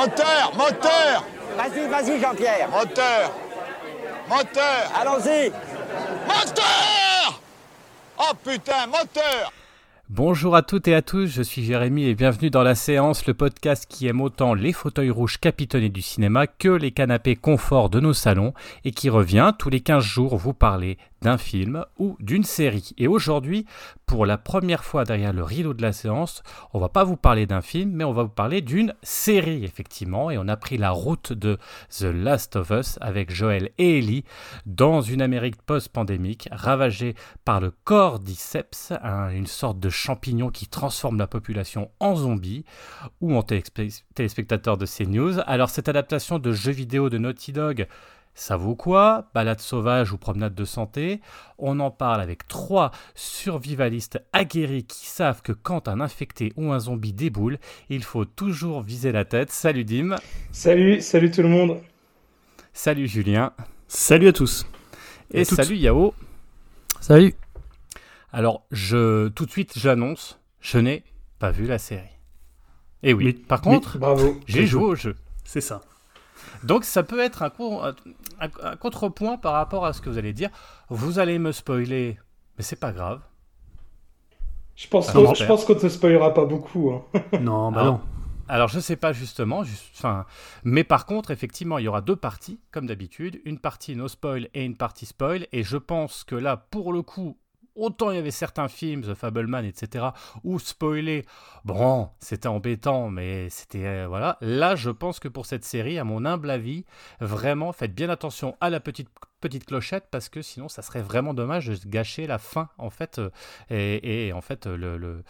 Moteur, moteur. Vas-y, vas-y, Jean-Pierre. Moteur. Moteur. Allons-y. Moteur. Oh putain, moteur. Bonjour à toutes et à tous, je suis Jérémy et bienvenue dans La Séance, le podcast qui aime autant les fauteuils rouges capitonnés du cinéma que les canapés confort de nos salons et qui revient tous les 15 jours vous parler d'un film ou d'une série. Et aujourd'hui, pour la première fois derrière le rideau de la séance, on va pas vous parler d'un film, mais on va vous parler d'une série, effectivement. Et on a pris la route de The Last of Us avec Joël et Ellie dans une Amérique post-pandémique ravagée par le cordyceps, une sorte de champignon qui transforme la population en zombies ou en téléspectateurs de CNews. Alors cette adaptation de jeu vidéo de Naughty Dog ça vaut quoi? Balade sauvage ou promenade de santé? On en parle avec trois survivalistes aguerris qui savent que quand un infecté ou un zombie déboule, il faut toujours viser la tête. Salut Dim. Salut, salut tout le monde. Salut Julien. Salut à tous. Et, salut Yao. Salut. Alors, je tout de suite, j'annonce, je n'ai pas vu la série. Et oui, par contre, j'ai joué au jeu. C'est ça. Donc ça peut être un, contrepoint par rapport à ce que vous allez dire. Vous allez me spoiler, mais c'est pas grave. Je pense, qu'on, je pense qu'on te spoilera pas beaucoup. Hein. Non, bah non. Alors je sais pas justement, enfin, mais par contre effectivement il y aura deux parties comme d'habitude, une partie no spoil et une partie spoil, et je pense que là pour le coup Autant il y avait certains films, The Fableman, etc., où spoiler, bon, c'était embêtant, mais c'était. Euh, voilà. Là, je pense que pour cette série, à mon humble avis, vraiment, faites bien attention à la petite petite clochette parce que sinon ça serait vraiment dommage de gâcher la fin en fait euh, et, en fait le,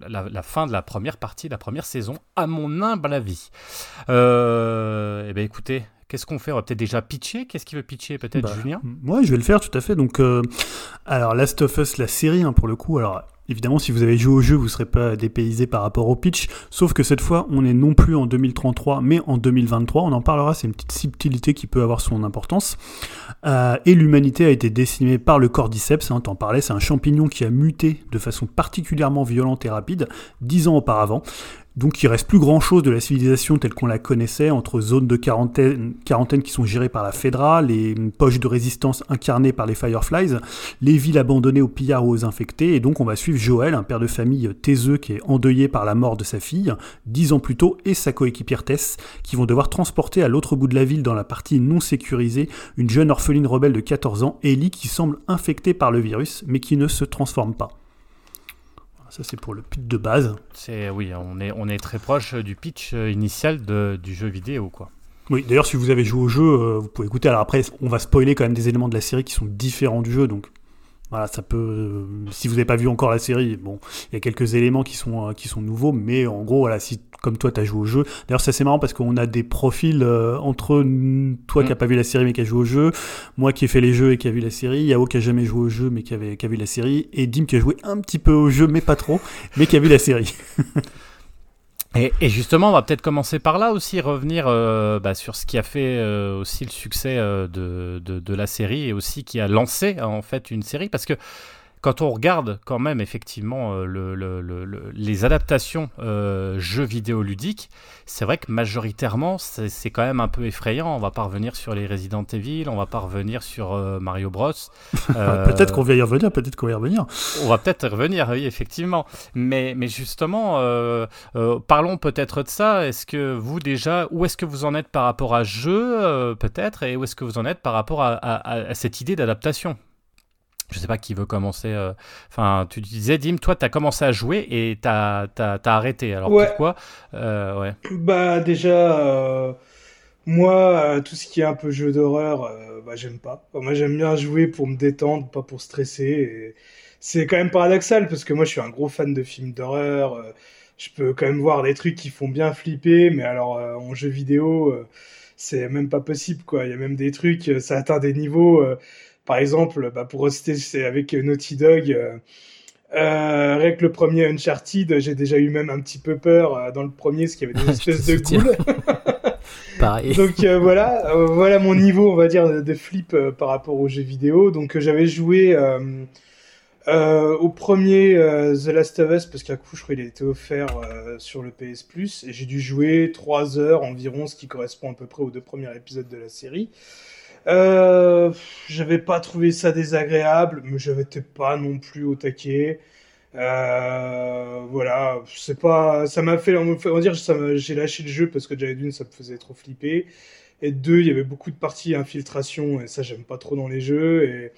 la, fin de la première partie la première saison à mon humble avis euh, eh ben écoutez Qu'est-ce qu'on fait? On va peut-être déjà pitcher. Qu'est-ce qu'il veut pitcher? Peut-être, bah, Julien? Moi, je vais le faire tout à fait. Donc, euh, alors Last of Us, la série, hein, pour le coup. Alors, évidemment, si vous avez joué au jeu, vous ne serez pas dépaysé par rapport au pitch. Sauf que cette fois, on est non plus en 2033, mais en 2023. On en parlera. C'est une petite subtilité qui peut avoir son importance. Euh, et l'humanité a été décimée par le cordyceps. Hein, T'en parlais. C'est un champignon qui a muté de façon particulièrement violente et rapide dix ans auparavant. Donc il reste plus grand chose de la civilisation telle qu'on la connaissait, entre zones de quarantaine, qui sont gérées par la Fedra, les poches de résistance incarnées par les Fireflies, les villes abandonnées aux pillards ou aux infectés, et donc on va suivre Joël, un père de famille taiseux qui est endeuillé par la mort de sa fille, dix ans plus tôt, et sa coéquipière Tess, qui vont devoir transporter à l'autre bout de la ville, dans la partie non sécurisée, une jeune orpheline rebelle de 14 ans, Ellie, qui semble infectée par le virus, mais qui ne se transforme pas. Ça, c'est pour le pitch de base. C'est oui, on est, on est très proche du pitch euh, initial de, du jeu vidéo, quoi. Oui, d'ailleurs, si vous avez joué au jeu, euh, vous pouvez écouter. Alors après, on va spoiler quand même des éléments de la série qui sont différents du jeu, donc voilà, ça peut. Euh, si vous n'avez pas vu encore la série, bon, il y a quelques éléments qui sont, qui sont nouveaux, mais en gros, voilà, si comme toi, tu as joué au jeu. D'ailleurs, c'est assez marrant parce qu'on a des profils euh, entre toi qui n'as mm. pas vu la série mais qui a joué au jeu, moi qui ai fait les jeux et qui a vu la série, Yao qui a jamais joué au jeu mais qui, avait, qui a vu la série, et Dim qui a joué un petit peu au jeu mais pas trop, mais qui a vu la série. Et, justement, on va peut-être commencer par là aussi, revenir euh, bah, sur ce qui a fait euh, aussi le succès de, de, de, la série et aussi qui a lancé en fait une série, parce que quand on regarde quand même effectivement euh, le, les adaptations euh, jeux vidéo ludiques, c'est vrai que majoritairement c'est quand même un peu effrayant. On va pas revenir sur les Resident Evil, on va pas revenir sur euh, Mario Bros. peut-être qu'on va y revenir, peut-être qu'on va y revenir. On va peut-être revenir, oui, effectivement. Mais, mais justement, parlons peut-être de ça. Est-ce que vous déjà, où est-ce que vous en êtes par rapport à jeu, peut-être, et où est-ce que vous en êtes par rapport à cette idée d'adaptation? Je sais pas qui veut commencer. Euh, enfin, tu disais, Dim, toi, tu as commencé à jouer et tu as, arrêté. Alors pourquoi euh, ouais. Bah, déjà, euh, moi, tout ce qui est un peu jeu d'horreur, bah, j'aime pas. moi, j'aime bien jouer pour me détendre, pas pour stresser. C'est quand même paradoxal parce que moi, je suis un gros fan de films d'horreur. je peux quand même voir des trucs qui font bien flipper, mais alors en jeu vidéo, c'est même pas possible, quoi. Il y a même des trucs, ça atteint des niveaux par exemple, bah, pour rester avec Naughty Dog, euh, euh, avec le premier Uncharted, j'ai déjà eu même un petit peu peur euh, dans le premier, parce qu'il y avait des espèces de. Pareil. Donc voilà, voilà mon niveau, on va dire, de flip par rapport aux jeux vidéo. Donc j'avais joué Euh, au premier euh, The Last of Us, parce qu'à coup, je crois qu'il a été offert euh, sur le PS Plus, et j'ai dû jouer 3 heures environ, ce qui correspond à peu près aux deux premiers épisodes de la série. Euh, j'avais pas trouvé ça désagréable, mais j'avais pas non plus au taquet. Euh, voilà, c'est pas, ça m'a fait, on va dire, j'ai lâché le jeu parce que déjà d'une, ça me faisait trop flipper, et deux, il y avait beaucoup de parties infiltration, et ça, j'aime pas trop dans les jeux, et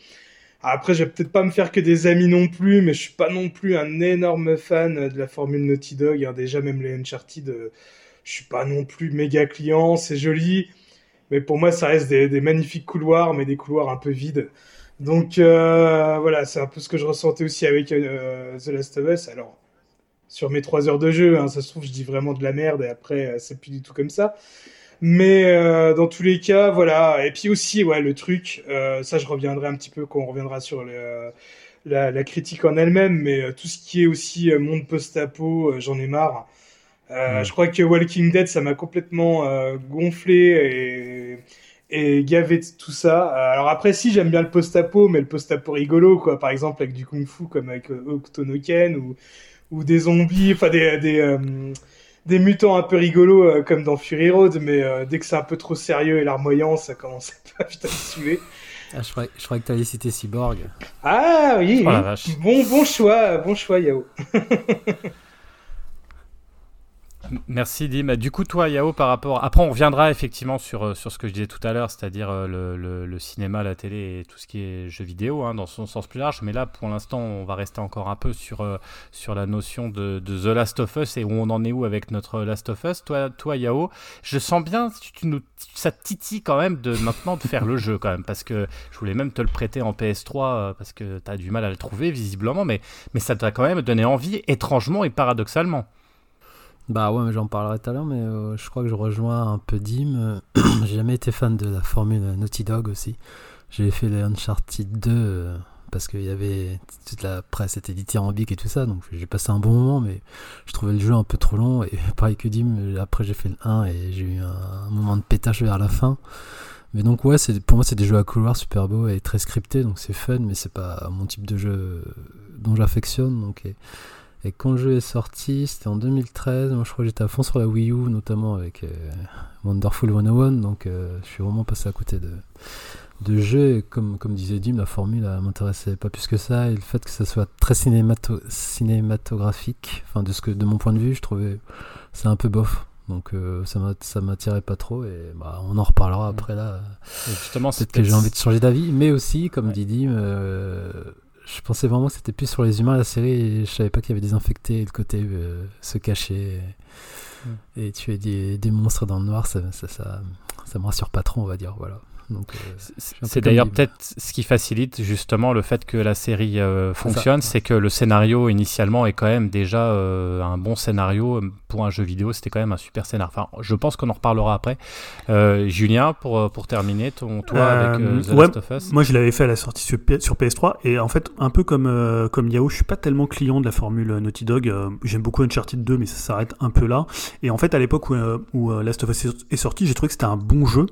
après, je vais peut-être pas me faire que des amis non plus, mais je suis pas non plus un énorme fan de la formule Naughty Dog. hein. Déjà, même les Uncharted, euh, je suis pas non plus méga client. C'est joli, mais pour moi, ça reste des, magnifiques couloirs, mais des couloirs un peu vides. Donc euh, voilà, c'est un peu ce que je ressentais aussi avec euh, The Last of Us. Alors, sur mes trois heures de jeu, hein, ça se trouve, je dis vraiment de la merde, et après, euh, c'est plus du tout comme ça. Mais dans tous les cas, voilà. Et puis aussi, ouais, le truc, ça je reviendrai un petit peu quand on reviendra sur la, la critique en elle-même, mais tout ce qui est aussi monde post-apo, j'en ai marre. Euh. Je crois que Walking Dead, ça m'a complètement euh, gonflé et, et gavé de tout ça. Euh, alors après, si j'aime bien le post-apo, mais le post-apo rigolo, quoi. Par exemple avec du kung-fu, comme avec Octonoken ou ou des zombies, enfin des des euh, des mutants un peu rigolos comme dans Fury Road, mais dès que c'est un peu trop sérieux et larmoyant, ça commence à putain de saouler. Ah, je, croyais, je croyais que tu allais citer Cyborg. Ah oui, Oh oui. bon bon choix, bon choix Yao. Merci Dim. Du coup, toi, Yao, par rapport. Après, on reviendra effectivement sur, euh, sur ce que je disais tout à l'heure, c'est-à-dire euh, le, le- cinéma, la télé et tout ce qui est jeux vidéo, hein, dans son sens plus large. Mais là, pour l'instant, on va rester encore un peu sur, euh, sur la notion de, The Last of Us et où on en est où avec notre Last of Us. Toi, toi Yao, je sens bien, tu, nous, ça titille quand même de maintenant de faire le jeu quand même, parce que je voulais même te le prêter en PS3 euh, parce que tu as du mal à le trouver visiblement, mais, mais ça t'a quand même donné envie, étrangement et paradoxalement. Bah ouais, mais j'en parlerai tout à l'heure, mais euh, je crois que je rejoins un peu Dim. Euh, J'ai jamais été fan de la formule Naughty Dog aussi. J'ai fait les Uncharted 2 euh, parce qu'il y avait toute la presse était dithyrambique et tout ça, donc j'ai passé un bon moment, mais je trouvais le jeu un peu trop long. Et pareil que Dim, après j'ai fait le 1 et j'ai eu un, moment de pétage vers la fin. Mais donc ouais, pour moi c'est des jeux à couloir super beaux et très scriptés, donc c'est fun, mais c'est pas mon type de jeu dont j'affectionne. Donc et quand le jeu est sorti, c'était en 2013. Moi, je crois que j'étais à fond sur la Wii U, notamment avec euh, Wonderful 101. Donc, euh, je suis vraiment passé à côté de, de jeux. Et comme, comme disait Dim, la formule m'intéressait pas plus que ça. Et le fait que ça soit très cinémato cinématographique, enfin, de, ce que, de mon point de vue, je trouvais c'est un peu bof. Donc, euh, ça m'a- ça m'attirait pas trop. Et bah, on en reparlera après là. Et justement, c'est Peut-être que j'ai envie de changer d'avis, mais aussi, comme dit Dim, euh, je pensais vraiment que c'était plus sur les humains la série et je savais pas qu'il y avait des infectés et le côté euh, se cacher et, et tuer des, des monstres dans le noir, ça, ça, ça, ça me rassure pas trop, on va dire. Voilà. Euh, C'est- d'ailleurs peut-être ce qui facilite justement le fait que la série euh, fonctionne, c'est que le scénario initialement est quand même déjà euh, un bon scénario pour un jeu vidéo. C'était quand même un super scénario. Enfin, je pense qu'on en reparlera après. Euh, Julien, pour, pour terminer, ton, toi avec The ouais, Last of Us. Moi, je l'avais fait à la sortie sur, P- sur PS3 et en fait, un peu comme euh, comme Yao, je suis pas tellement client de la formule Naughty Dog. Euh, J'aime beaucoup Uncharted 2, mais ça s'arrête un peu là. Et en fait, à l'époque où, où Last of Us est sorti, j'ai trouvé que c'était un bon jeu.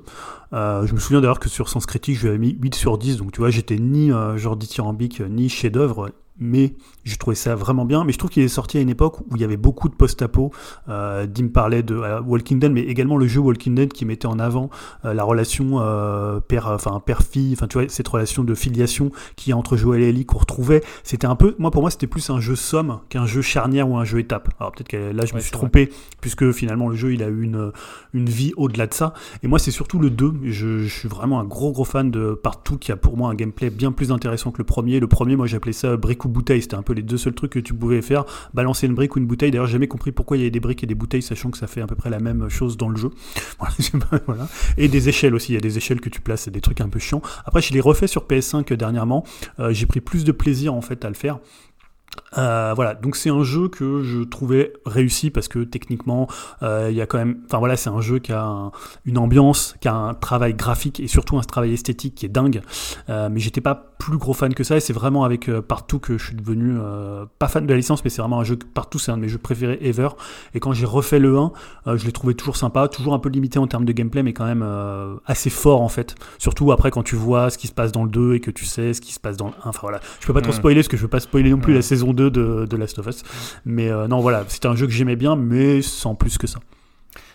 Euh, je me souviens d'ailleurs que sur Sens Critique, je lui avais mis 8 sur 10. Donc, tu vois, j'étais ni euh, genre dithyrambique, ni chef-d'œuvre. Mais j'ai trouvé ça vraiment bien. Mais je trouve qu'il est sorti à une époque où il y avait beaucoup de post-apo. Euh, Dim parlait de euh, Walking Dead, mais également le jeu Walking Dead qui mettait en avant euh, la relation euh, père, enfin père-fille, enfin tu vois cette relation de filiation qui entre Joël et Ellie qu'on retrouvait. C'était un peu, moi pour moi c'était plus un jeu somme qu'un jeu charnière ou un jeu étape. Alors peut-être que là je me suis trompé puisque finalement le jeu il a eu une une vie au-delà de ça. Et moi c'est surtout le 2. Je, je suis vraiment un gros gros fan de partout qui a pour moi un gameplay bien plus intéressant que le premier. Le premier moi j'appelais ça brique ou bouteille. C'était un peu les deux seuls trucs que tu pouvais faire. Balancer une brique ou une bouteille. D'ailleurs j'ai jamais compris pourquoi il y avait des briques et des bouteilles sachant que ça fait à peu près la même chose dans le jeu. Voilà. Et des échelles aussi, il y a des échelles que tu places, c'est des trucs un peu chiants. Après, je l'ai refait sur PS5 dernièrement, Euh, j'ai pris plus de plaisir en fait à le faire. Euh, voilà, donc c'est un jeu que je trouvais réussi parce que techniquement, euh, il y a quand même, enfin voilà, c'est un jeu qui a un- une ambiance, qui a un travail graphique et surtout un travail esthétique qui est dingue. Euh, mais j'étais pas plus gros fan que ça et c'est vraiment avec euh, Partout que je suis devenu euh, pas fan de la licence, mais c'est vraiment un jeu que- Partout, c'est un de mes jeux préférés ever. Et quand j'ai refait le 1, euh, je l'ai trouvé toujours sympa, toujours un peu limité en termes de gameplay, mais quand même euh, assez fort en fait. Surtout après quand tu vois ce qui se passe dans le 2 et que tu sais ce qui se passe dans le 1. Enfin voilà, je peux pas trop spoiler parce que je veux pas spoiler non plus la saison 2 de, de Last of Us. Mais euh, non, voilà, c'était un jeu que j'aimais bien, mais sans plus que ça.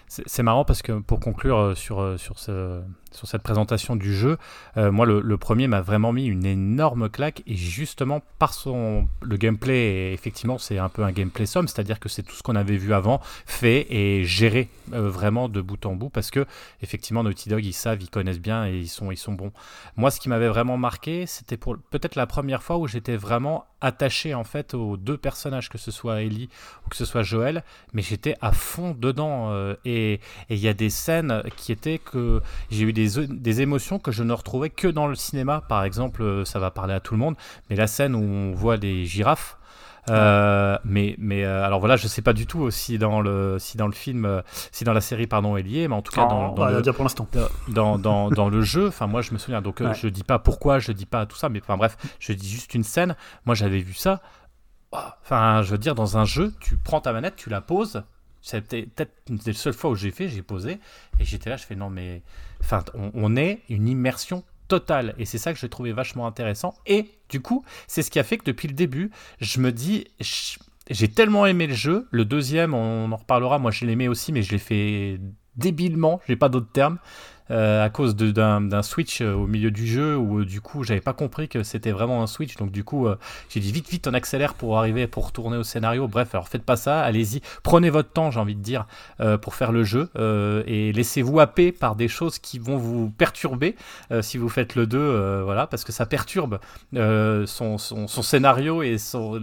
C'est marrant parce que pour conclure euh, sur, euh, sur, ce- sur cette présentation du jeu, euh, moi le, premier m'a vraiment mis une énorme claque et justement par son le gameplay, effectivement c'est un peu un gameplay somme, c'est-à-dire que c'est tout ce qu'on avait vu avant fait et géré vraiment de bout en bout parce que effectivement Naughty Dog ils savent, ils connaissent bien et ils sont, ils sont bons. Moi ce qui m'avait vraiment marqué c'était peut-être la première fois où j'étais vraiment attaché en fait aux deux personnages, que ce soit Ellie ou que ce soit Joël, mais j'étais à fond dedans et et il y a des scènes qui étaient que j'ai eu des, des émotions que je ne retrouvais que dans le cinéma. Par exemple, euh, ça va parler à tout le monde, mais la scène où on voit des girafes. Euh, mais mais euh, alors voilà, je sais pas du tout si dans le si dans le film, si dans la série pardon est lié, mais en tout cas dans, Oh, dans on va le, dire pour l'instant. dans, dans, dans le jeu, enfin moi je me souviens, donc Ouais. je dis pas pourquoi, je dis pas tout ça, mais enfin bref, je dis juste une scène. Moi j'avais vu ça. Enfin, je veux dire, dans un jeu, tu prends ta manette, tu la poses. C'était peut-être des seules fois où j'ai fait, j'ai posé et j'étais là, je fais non mais, enfin, on, est une immersion totale et c'est ça que j'ai trouvé vachement intéressant. Et du coup, c'est ce qui a fait que depuis le début, je me dis, j'ai tellement aimé le jeu. Le deuxième, on en reparlera. Moi, je l'ai aimé aussi, mais je l'ai fait débilement. J'ai pas d'autre terme. Euh, à cause d'un switch euh, au milieu du jeu où euh, du coup j'avais pas compris que c'était vraiment un switch. Donc du coup j'ai dit vite vite on accélère pour arriver pour retourner au scénario. Bref alors faites pas ça. Allez-y. Prenez votre temps j'ai envie de dire pour faire le jeu et laissez-vous happer par des choses qui vont vous perturber si vous faites le 2 euh, voilà parce que ça perturbe son, son, scénario et son,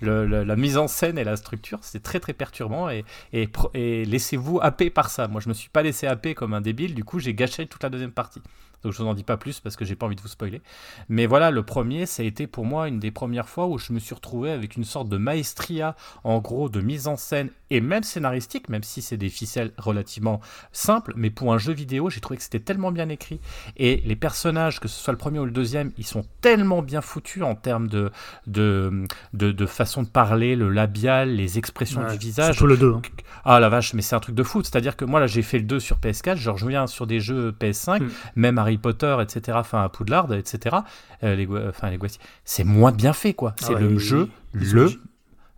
la, mise en scène et la structure. C'est très très perturbant et, et laissez-vous happer par ça. Moi je me suis pas laissé happer comme un débile. Du coup j'ai gâché toute la deuxième partie donc je vous en dis pas plus parce que j'ai pas envie de vous spoiler mais voilà le premier ça a été pour moi une des premières fois où je me suis retrouvé avec une sorte de maestria en gros de mise en scène et même scénaristique même si c'est des ficelles relativement simples mais pour un jeu vidéo j'ai trouvé que c'était tellement bien écrit et les personnages que ce soit le premier ou le deuxième ils sont tellement bien foutus en termes de de, de, de façon de parler le labial les expressions Ouais, du visage Surtout le 2. hein. ah la vache, mais c'est un truc de fou. C'est-à-dire que moi là j'ai fait le 2 sur PS4, je reviens sur des jeux PS5, Mm. même Harry Potter, etc. Enfin à Poudlard, etc. Euh, les, enfin les c'est moins bien fait quoi. Ah C'est ouais, le jeu, le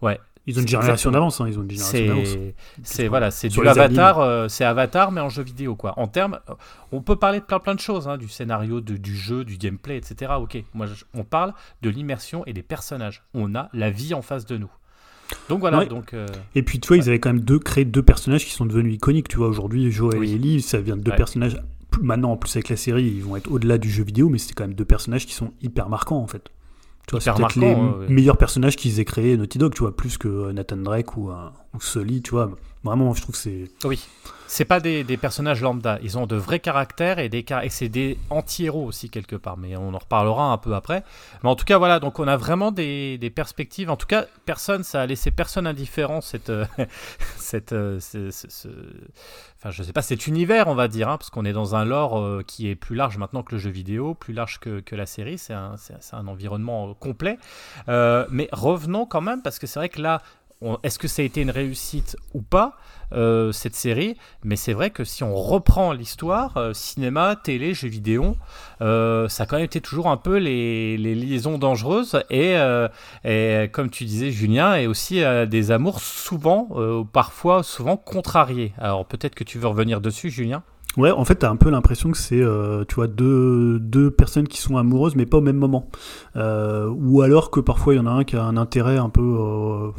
ouais. Ils ont une génération d'avance, hein, ils ont une génération d'avance. C'est voilà, c'est du Avatar, euh, c'est Avatar mais en jeu vidéo quoi. En termes, on peut parler de plein plein de choses, hein, du scénario, de- du jeu, du gameplay, etc. Ok, moi je- on parle de l'immersion et des personnages. On a la vie en face de nous. Donc voilà, Ouais. donc euh, Et puis tu vois, ils avaient quand même deux, créé deux personnages qui sont devenus iconiques. Tu vois, aujourd'hui, Joël Oui. et Ellie, ça vient de deux Ouais. personnages. Maintenant, en plus avec la série, ils vont être au-delà du jeu vidéo, mais c'était quand même deux personnages qui sont hyper marquants en fait. Tu vois, c'est les marquants, ouais, ouais. meilleurs personnages qu'ils aient créés Naughty Dog, tu vois, plus que euh, Nathan Drake ou, euh, ou Sully, tu vois. Vraiment, je trouve que c'est. Oui. C'est pas des, personnages lambda. Ils ont de vrais caractères et, des, et c'est des anti-héros aussi quelque part. Mais on en reparlera un peu après. Mais en tout cas, voilà. Donc on a vraiment des, perspectives. En tout cas, personne, ça a laissé personne indifférent cette, euh, cette, euh, ce- ce- enfin je sais pas, cet univers, on va dire, hein, parce qu'on est dans un lore euh, qui est plus large maintenant que le jeu vidéo, plus large que, la série. C'est un, environnement complet. Mais revenons quand même, parce que c'est vrai que là, est-ce que ça a été une réussite ou pas euh, cette série? Mais c'est vrai que si on reprend l'histoire, euh, cinéma, télé, jeux vidéo, euh, ça a quand même été toujours un peu les, liaisons dangereuses et, comme tu disais, Julien, et aussi des amours souvent, ou parfois souvent contrariés. Alors peut-être que tu veux revenir dessus, Julien? Ouais, en fait, t'as un peu l'impression que c'est, tu vois, deux, deux personnes qui sont amoureuses, mais pas au même moment. Ou alors que parfois il y en a un qui a un intérêt un peu,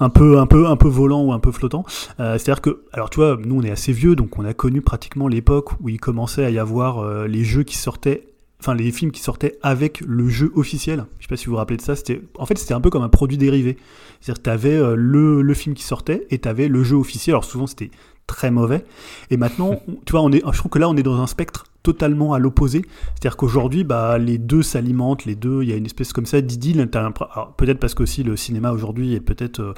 un peu, un peu, un peu volant ou un peu flottant. Euh, C'est-à-dire que, alors tu vois, nous on est assez vieux, donc on a connu pratiquement l'époque où il commençait à y avoir euh, les jeux qui sortaient. Enfin, les films qui sortaient avec le jeu officiel. Je sais pas si vous vous rappelez de ça. C'était, en fait, c'était un peu comme un produit dérivé. C'est-à-dire que t'avais euh, le, le film qui sortait et t'avais le jeu officiel. Alors souvent, c'était très mauvais. Et maintenant, tu vois, on est, je trouve que là, on est dans un spectre totalement à l'opposé. C'est-à-dire qu'aujourd'hui, bah, les deux s'alimentent, les deux, il y a une espèce comme ça d'idylle. Peut-être parce que aussi le cinéma aujourd'hui est peut-être euh,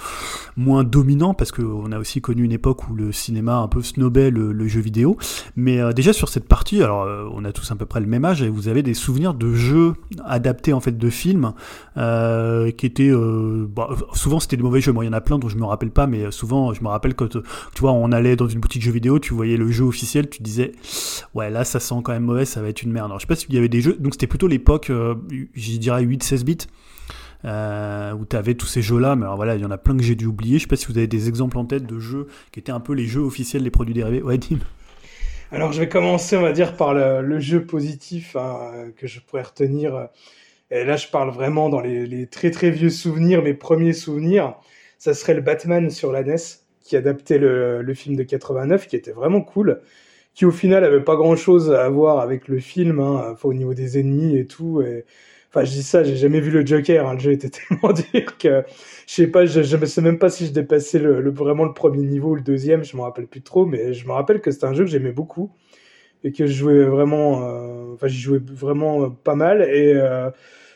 moins dominant, parce qu'on a aussi connu une époque où le cinéma un peu snobait le, jeu vidéo. Mais euh, déjà sur cette partie, alors euh, on a tous à peu près le même âge, et vous avez des souvenirs de jeux adaptés en fait de films qui étaient bah, souvent c'était des mauvais jeux. Moi, il y en a plein dont je me rappelle pas, mais souvent je me rappelle quand tu vois on allait dans une boutique de jeux vidéo, tu voyais le jeu officiel, tu disais ouais là ça quand même mauvais, ça va être une merde. Alors, je sais pas s'il y avait des jeux, donc c'était plutôt l'époque, euh, je dirais 8-16 bits, euh, où tu avais tous ces jeux-là, mais alors voilà, il y en a plein que j'ai dû oublier. Je sais pas si vous avez des exemples en tête de jeux qui étaient un peu les jeux officiels des produits dérivés. Ouais, Dim. Alors, je vais commencer, on va dire, par le, jeu positif hein, que je pourrais retenir. Et là, je parle vraiment dans les, très très vieux souvenirs, mes premiers souvenirs. Ça serait le Batman sur la NES, qui adaptait le film de 89, qui était vraiment cool qui au final avait pas grand chose à voir avec le film, hein, au niveau des ennemis et tout. Et, enfin, je dis ça, j'ai jamais vu le Joker, hein, le jeu était tellement dur que je sais pas, je, je sais même pas si je dépassais le, le, vraiment le premier niveau ou le deuxième, je me rappelle plus trop, mais je me rappelle que c'était un jeu que j'aimais beaucoup et que je jouais vraiment, euh, enfin, j'y jouais vraiment euh, pas mal et euh,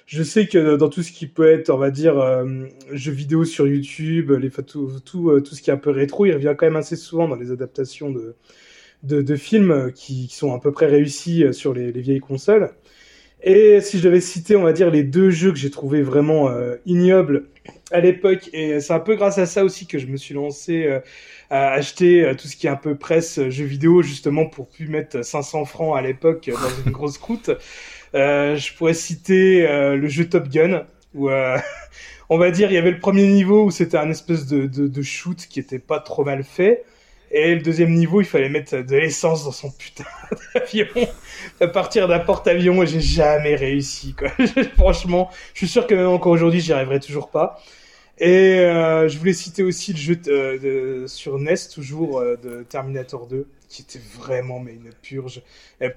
je sais que dans tout ce qui peut être, on va dire, euh, jeux vidéo sur YouTube, les, tout, tout, tout ce qui est un peu rétro, il revient quand même assez souvent dans les adaptations de, de, films qui, sont à peu près réussis euh, sur les, vieilles consoles. Et si je devais citer, on va dire, les deux jeux que j'ai trouvé vraiment euh, ignobles à l'époque, et c'est un peu grâce à ça aussi que je me suis lancé euh, à acheter tout ce qui est un peu presse jeux vidéo, justement pour plus mettre 500 francs à l'époque dans une grosse croûte. je pourrais citer le jeu Top Gun, où on va dire il y avait le premier niveau où c'était un espèce de, de, de shoot qui était pas trop mal fait. Et le deuxième niveau, il fallait mettre de l'essence dans son putain d'avion. À partir d'un porte-avions, et j'ai jamais réussi, quoi. Franchement, je suis sûr que même encore aujourd'hui, j'y arriverai toujours pas. Et euh, je voulais citer aussi le jeu de, sur NES, toujours, euh, de Terminator 2, qui était vraiment mais une purge.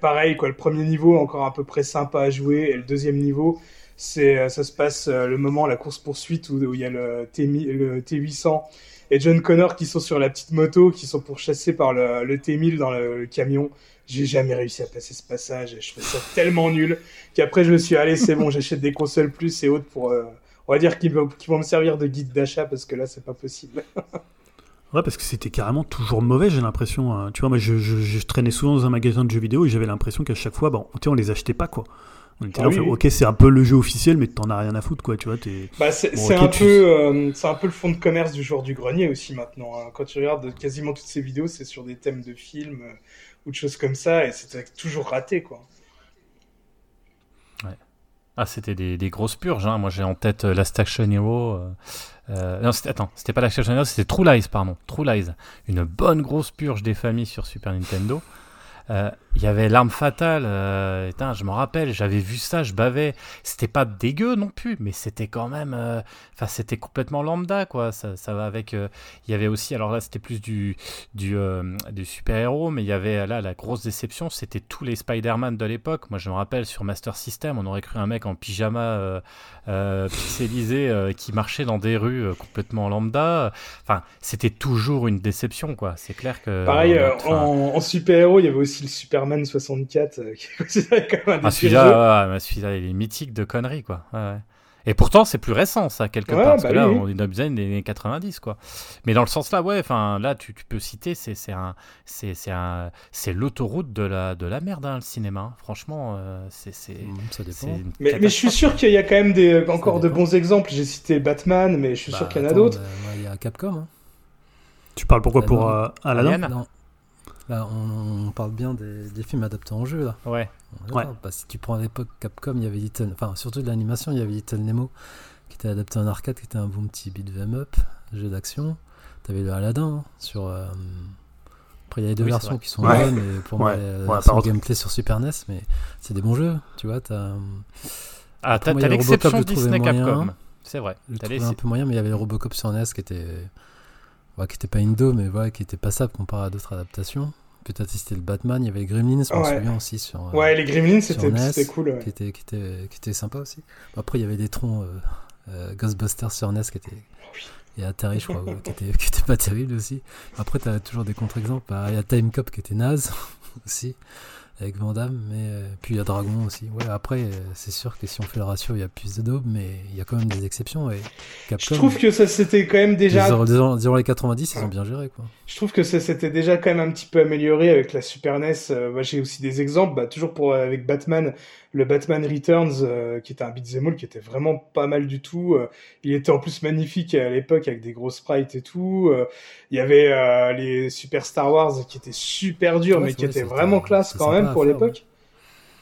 Pareil, quoi, le premier niveau, encore à peu près sympa à jouer, et le deuxième niveau, c'est euh, ça se passe le moment, la course-poursuite, où, où, il y a le T800 et John Connor qui sont sur la petite moto, qui sont pourchassés par le, le T1000 dans le, camion. J'ai jamais réussi à passer ce passage. Je fais ça tellement nul qu'après je me suis allé, c'est bon, j'achète des consoles plus et autres pour, euh, on va dire qu'ils vont, me servir de guide d'achat parce que là c'est pas possible. Ouais, parce que c'était carrément toujours mauvais, j'ai l'impression. Hein. Tu vois, moi, je, je, traînais souvent dans un magasin de jeux vidéo et j'avais l'impression qu'à chaque fois, bon, on les achetait pas, quoi. On était ah ok, c'est un peu le jeu officiel, mais t'en as rien à foutre, quoi, tu vois. Bah, c'est un, peu, euh, c'est un peu le fond de commerce du joueur du grenier aussi maintenant. Hein. Quand tu regardes quasiment toutes ces vidéos, c'est sur des thèmes de films euh, ou de choses comme ça, et c'était toujours raté, quoi. Ouais. Ah, c'était des, des, grosses purges. Hein. Moi, j'ai en tête euh, Last Action Hero. non, attends, c'était pas Last Action Hero, c'était True Lies, pardon. True Lies. Une bonne grosse purge des familles sur Super Nintendo. Euh, il y avait l'arme fatale. Euh, je me rappelle, j'avais vu ça, je bavais. C'était pas dégueu non plus, mais c'était quand même. Euh, enfin, c'était complètement lambda, quoi. Ça, ça va avec. Il y avait aussi, alors là, c'était plus du, du, du super-héros, mais il y avait là la grosse déception, c'était tous les Spider-Man de l'époque. Moi, je me rappelle sur Master System, on aurait cru un mec en pyjama pixelisé qui marchait dans des rues complètement lambda. Enfin, c'était toujours une déception, quoi. C'est clair que. Pareil, en super-héros, il y avait aussi le Superman 64, euh, qui est quand même un ah, celui-là, celui-là, il est mythique de conneries, quoi. Et pourtant, c'est plus récent, ça, quelque part. Parce bah que là, on est dans les années 90, quoi. Mais dans le sens là, ouais, enfin, là, tu, tu, peux citer, c'est un, c'est un, c'est l'autoroute de la, de la merde, hein, le cinéma. Hein. Franchement, euh, c'est, mmh, ça dépend. Mais, mais, je suis sûr qu'il y a quand même des, encore de bons exemples. J'ai cité Batman, mais je suis sûr bah, qu'il y en a d'autres. Bah, il y a Capcom. Hein. Tu parles pourquoi pour euh, Aladdin non. Là, on, parle bien des, films adaptés en jeu, là. Ouais. ouais. Bah, si tu prends à l'époque Capcom, il y avait Little... Enfin, surtout de l'animation, il y avait Little Nemo, qui était adapté en arcade, qui était un bon petit beat them up, jeu d'action. T'avais le Aladdin, hein, sur... Euh, après, il y a les deux versions qui sont bonnes, mais pour moi, c'est gameplay sur Super NES, mais c'est des bons jeux, tu vois. As... Ah, t'as l'exception Disney Capcom. C'est vrai. T'as un peu moyen, mais il y avait le Robocop sur NES qui était qui était pas Indo, mais voilà, qui était passable comparé à d'autres adaptations. Peut-être c'était le Batman, il y avait les Gremlins, je me souviens aussi. Sur, euh, ouais, les Gremlins, c'était e cool. Qui, était, qui, était, qui était sympa aussi. Après, il y avait des troncs euh, euh, Ghostbusters sur NES qui étaient et Atari, je crois, qui, était, qui était pas terrible aussi. Après, tu as toujours des contre-exemples. Il y a Time Cop qui était naze aussi avec Vandame, mais euh, puis il y a Dragon aussi. Ouais, après, euh, c'est sûr que si on fait le ratio, il y a plus de daubes, mais il y a quand même des exceptions. Et je trouve que ça c'était quand même déjà. Durant, les 90, ils ont bien géré. Quoi. Je trouve que ça s'était déjà quand même un petit peu amélioré avec la Super NES. Euh, J'ai aussi des exemples, bah, toujours pour, avec Batman, le Batman Returns, euh, qui était un beat'em all, qui était vraiment pas mal du tout. Euh, il était en plus magnifique à l'époque avec des gros sprites et tout. Euh, il y avait les Super Star Wars qui étaient super durs, mais qui étaient vraiment classe quand même pour l'époque.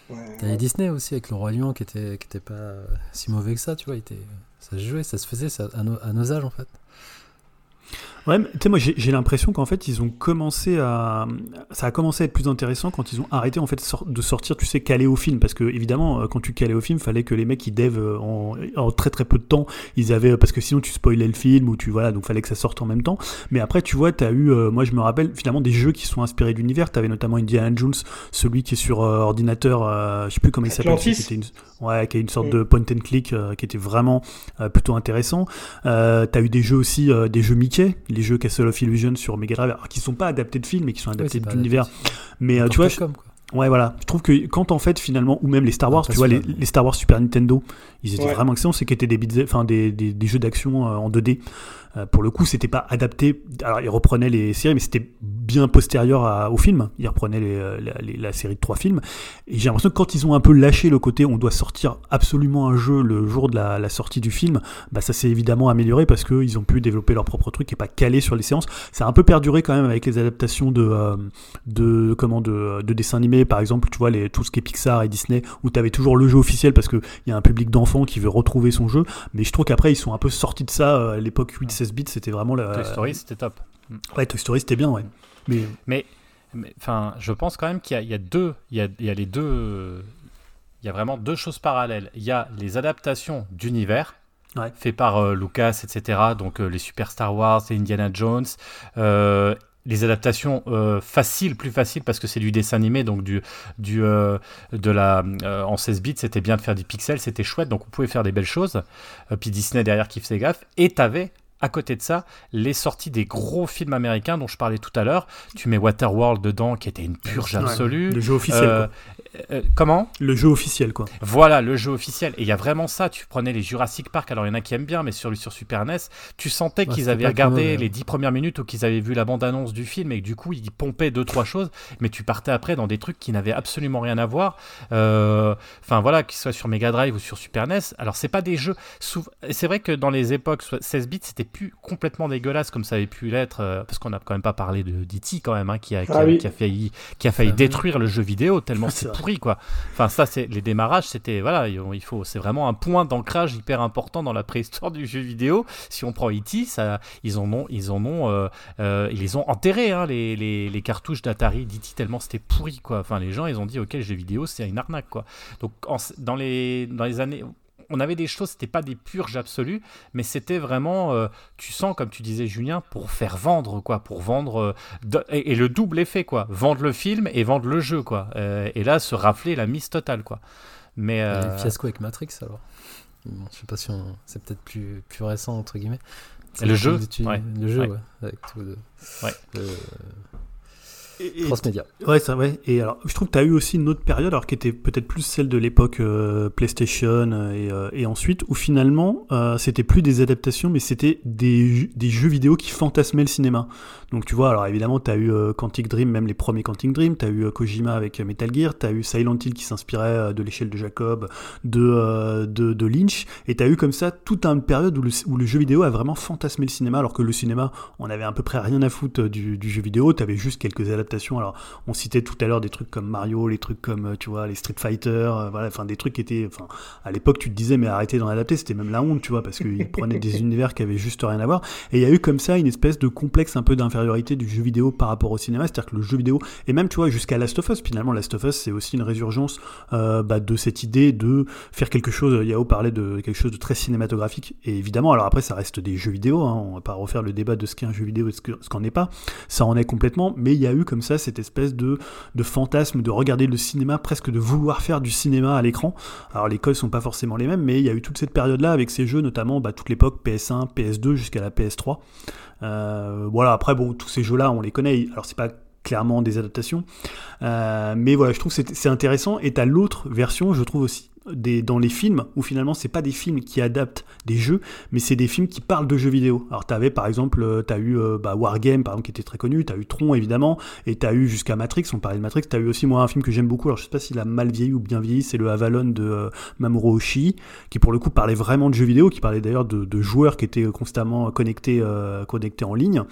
Ouais. Ouais. Disney aussi avec le Roi Lion qui était, qui était pas si mauvais que ça, tu vois. était, ça se jouait, ça se faisait ça, à, à nos âges en fait. Ouais, tu sais, moi j'ai l'impression qu'en fait ils ont commencé à. Ça a commencé à être plus intéressant quand ils ont arrêté en fait de sortir, tu sais, calé au film. Parce que évidemment, euh, quand tu calais au film, fallait que les mecs ils dev euh, en, en, très très peu de temps. Ils avaient. Parce que sinon tu spoilais le film ou tu. Voilà, donc fallait que ça sorte en même temps. Mais après, tu vois, tu as eu. Euh, moi je me rappelle finalement des jeux qui sont inspirés de l'univers. Tu avais notamment Indiana Jones, celui qui est sur ordinateur, je sais plus comment il s'appelle. Ouais, qui a une sorte mm. de point and click qui était vraiment plutôt intéressant. Euh, tu as eu des jeux aussi, des jeux Mickey les jeux Castle of Illusion sur Mega Drive, qui sont pas adaptés de films, mais qui sont adaptés de l'univers. Mais euh, tu vois, ouais, voilà. Je trouve que quand en fait finalement, ou même les Star Wars, tu vois, les, Star Wars Super Nintendo, ils étaient vraiment excellents. C'est qu'ils étaient des, enfin, des, des, des, jeux d'action euh, en 2D. Euh, pour le coup, c'était pas adapté. Alors, ils reprenaient les séries, mais c'était bien postérieur au film. Ils reprenaient euh, la, série de trois films. Et j'ai l'impression que quand ils ont un peu lâché le côté on doit sortir absolument un jeu le jour de la, sortie du film, bah ça s'est évidemment amélioré parce qu'ils ont pu développer leur propre truc et pas caler sur les séances. Ça a un peu perduré quand même avec les adaptations de, euh, de, comment, de, de, dessins animés, par exemple, tu vois, les, tout ce qui est Pixar et Disney, où tu avais toujours le jeu officiel parce qu'il y a un public d'enfants qui veut retrouver son jeu. Mais je trouve qu'après, ils sont un peu sortis de ça à l'époque 8-16 bits, c'était vraiment la. Toy Story, c'était top. Ouais, Toy Story, c'était bien, ouais. Mais, mais, enfin, je pense quand même qu'il y, y, a deux, il y a, il y a les deux, il y a vraiment deux choses parallèles. Il y a les adaptations d'univers. Ouais. fait par euh, Lucas, etc. Donc euh, les Super Star Wars, les Indiana Jones, euh, les adaptations euh, faciles, plus faciles parce que c'est du dessin animé, donc du, du euh, de la euh, en 16 bits, c'était bien de faire des pixels, c'était chouette, donc on pouvait faire des belles choses. puis Disney derrière qui faisait gaffe, et t'avais à côté de ça, les sorties des gros films américains dont je parlais tout à l'heure, tu mets Waterworld dedans, qui était une purge absolue. le jeu officiel. Euh, euh, comment Le jeu officiel, quoi. Voilà, le jeu officiel. Et il y a vraiment ça. Tu prenais les Jurassic Park, alors il y en a qui aiment bien, mais sur, sur Super NES, tu sentais qu'ils avaient regardé les dix premières minutes ou qu'ils avaient vu la bande-annonce du film et que du coup, ils pompaient deux, trois choses, mais tu partais après dans des trucs qui n'avaient absolument rien à voir. Euh, enfin, voilà, qu'ils soient sur Mega Drive ou sur Super NES. Alors, c'est pas des jeux. C'est vrai que dans les époques 16 bits, c'était plus complètement dégueulasse comme ça avait pu l'être, euh, parce qu'on n'a quand même pas parlé de d'E.T. quand même, hein, qui, a, qui, ah a, failli, qui a failli détruire le jeu vidéo tellement c'est quoi. Enfin ça c'est les démarrages, c'était voilà, il faut c'est vraiment un point d'ancrage hyper important dans la préhistoire du jeu vidéo. Si on prend E.T., ça ils en ont ils en ont euh, euh, ils les ont enterrés hein, les, les, les, cartouches d'Atari d'E.T. tellement c'était pourri quoi. Enfin les gens ils ont dit ok le jeu vidéo c'est une arnaque quoi. Donc dans les dans les années on avait des choses, c'était pas des purges absolues, mais c'était vraiment, euh, tu sens, comme tu disais Julien, pour faire vendre, quoi, pour vendre, euh, et, le double effet, quoi, vendre le film et vendre le jeu, quoi, euh, et là, se rafler la mise totale, quoi. Mais euh... fiasco avec Matrix, alors. je sais pas si c'est peut-être plus, plus récent entre guillemets. Le jeu, le jeu, ouais. avec tout le... ouais. Transmédia. Ouais, ça, ouais. Et alors, je trouve que tu as eu aussi une autre période, alors qui était peut-être plus celle de l'époque euh, PlayStation euh, et, euh, et, ensuite, où finalement, c'était plus des adaptations, mais c'était des, des, jeux vidéo qui fantasmaient le cinéma. Donc, tu vois, alors évidemment, tu as eu Quantic Dream, même les premiers Quantic Dream, tu as eu Kojima avec Metal Gear, tu as eu Silent Hill qui s'inspirait de l'échelle de Jacob, de, de, de Lynch, et tu as eu comme ça toute une période où le, où le, jeu vidéo a vraiment fantasmé le cinéma, alors que le cinéma, on avait à peu près rien à foutre du, du jeu vidéo, tu avais juste quelques adaptations alors, on citait tout à l'heure des trucs comme Mario, les trucs comme, euh, tu vois, les Street Fighter, euh, voilà, enfin, des trucs qui étaient, enfin, à l'époque, tu te disais, mais arrêtez d'en adapter, c'était même la honte, tu vois, parce qu'ils prenaient des univers qui avaient juste rien à voir. Et il y a eu comme ça une espèce de complexe un peu d'infériorité du jeu vidéo par rapport au cinéma, c'est-à-dire que le jeu vidéo, et même, tu vois, jusqu'à Last of Us, finalement, Last of Us, c'est aussi une résurgence euh, bah, de cette idée de faire quelque chose, Yao parlait de quelque chose de très cinématographique, et évidemment, alors après, ça reste des jeux vidéo, hein, on va pas refaire le débat de ce qu'est un jeu vidéo et ce qu'en est pas, ça en est complètement, mais il y a eu comme ça cette espèce de, fantasme de regarder le cinéma, presque de vouloir faire du cinéma à l'écran. Alors les codes sont pas forcément les mêmes, mais il y a eu toute cette période-là avec ces jeux, notamment bah, toute l'époque PS1, PS2 jusqu'à la PS3. Euh, voilà, après bon, tous ces jeux-là, on les connaît. Alors c'est pas clairement des adaptations, euh, mais voilà, je trouve c'est intéressant. Et t'as l'autre version, je trouve aussi dans les films où finalement c'est pas des films qui adaptent des jeux, mais c'est des films qui parlent de jeux vidéo. Alors t'avais par exemple, euh, t'as eu euh, bah, Wargame par exemple qui était très connu, t'as eu Tron évidemment, et t'as eu jusqu'à Matrix, on parlait de Matrix, t'as eu aussi moi un film que j'aime beaucoup, alors je sais pas s'il a mal vieilli ou bien vieilli, c'est le Avalon de euh, Mamoru Oshii, qui pour le coup parlait vraiment de jeux vidéo, qui parlait d'ailleurs de, joueurs qui étaient constamment connectés, connectés en ligne.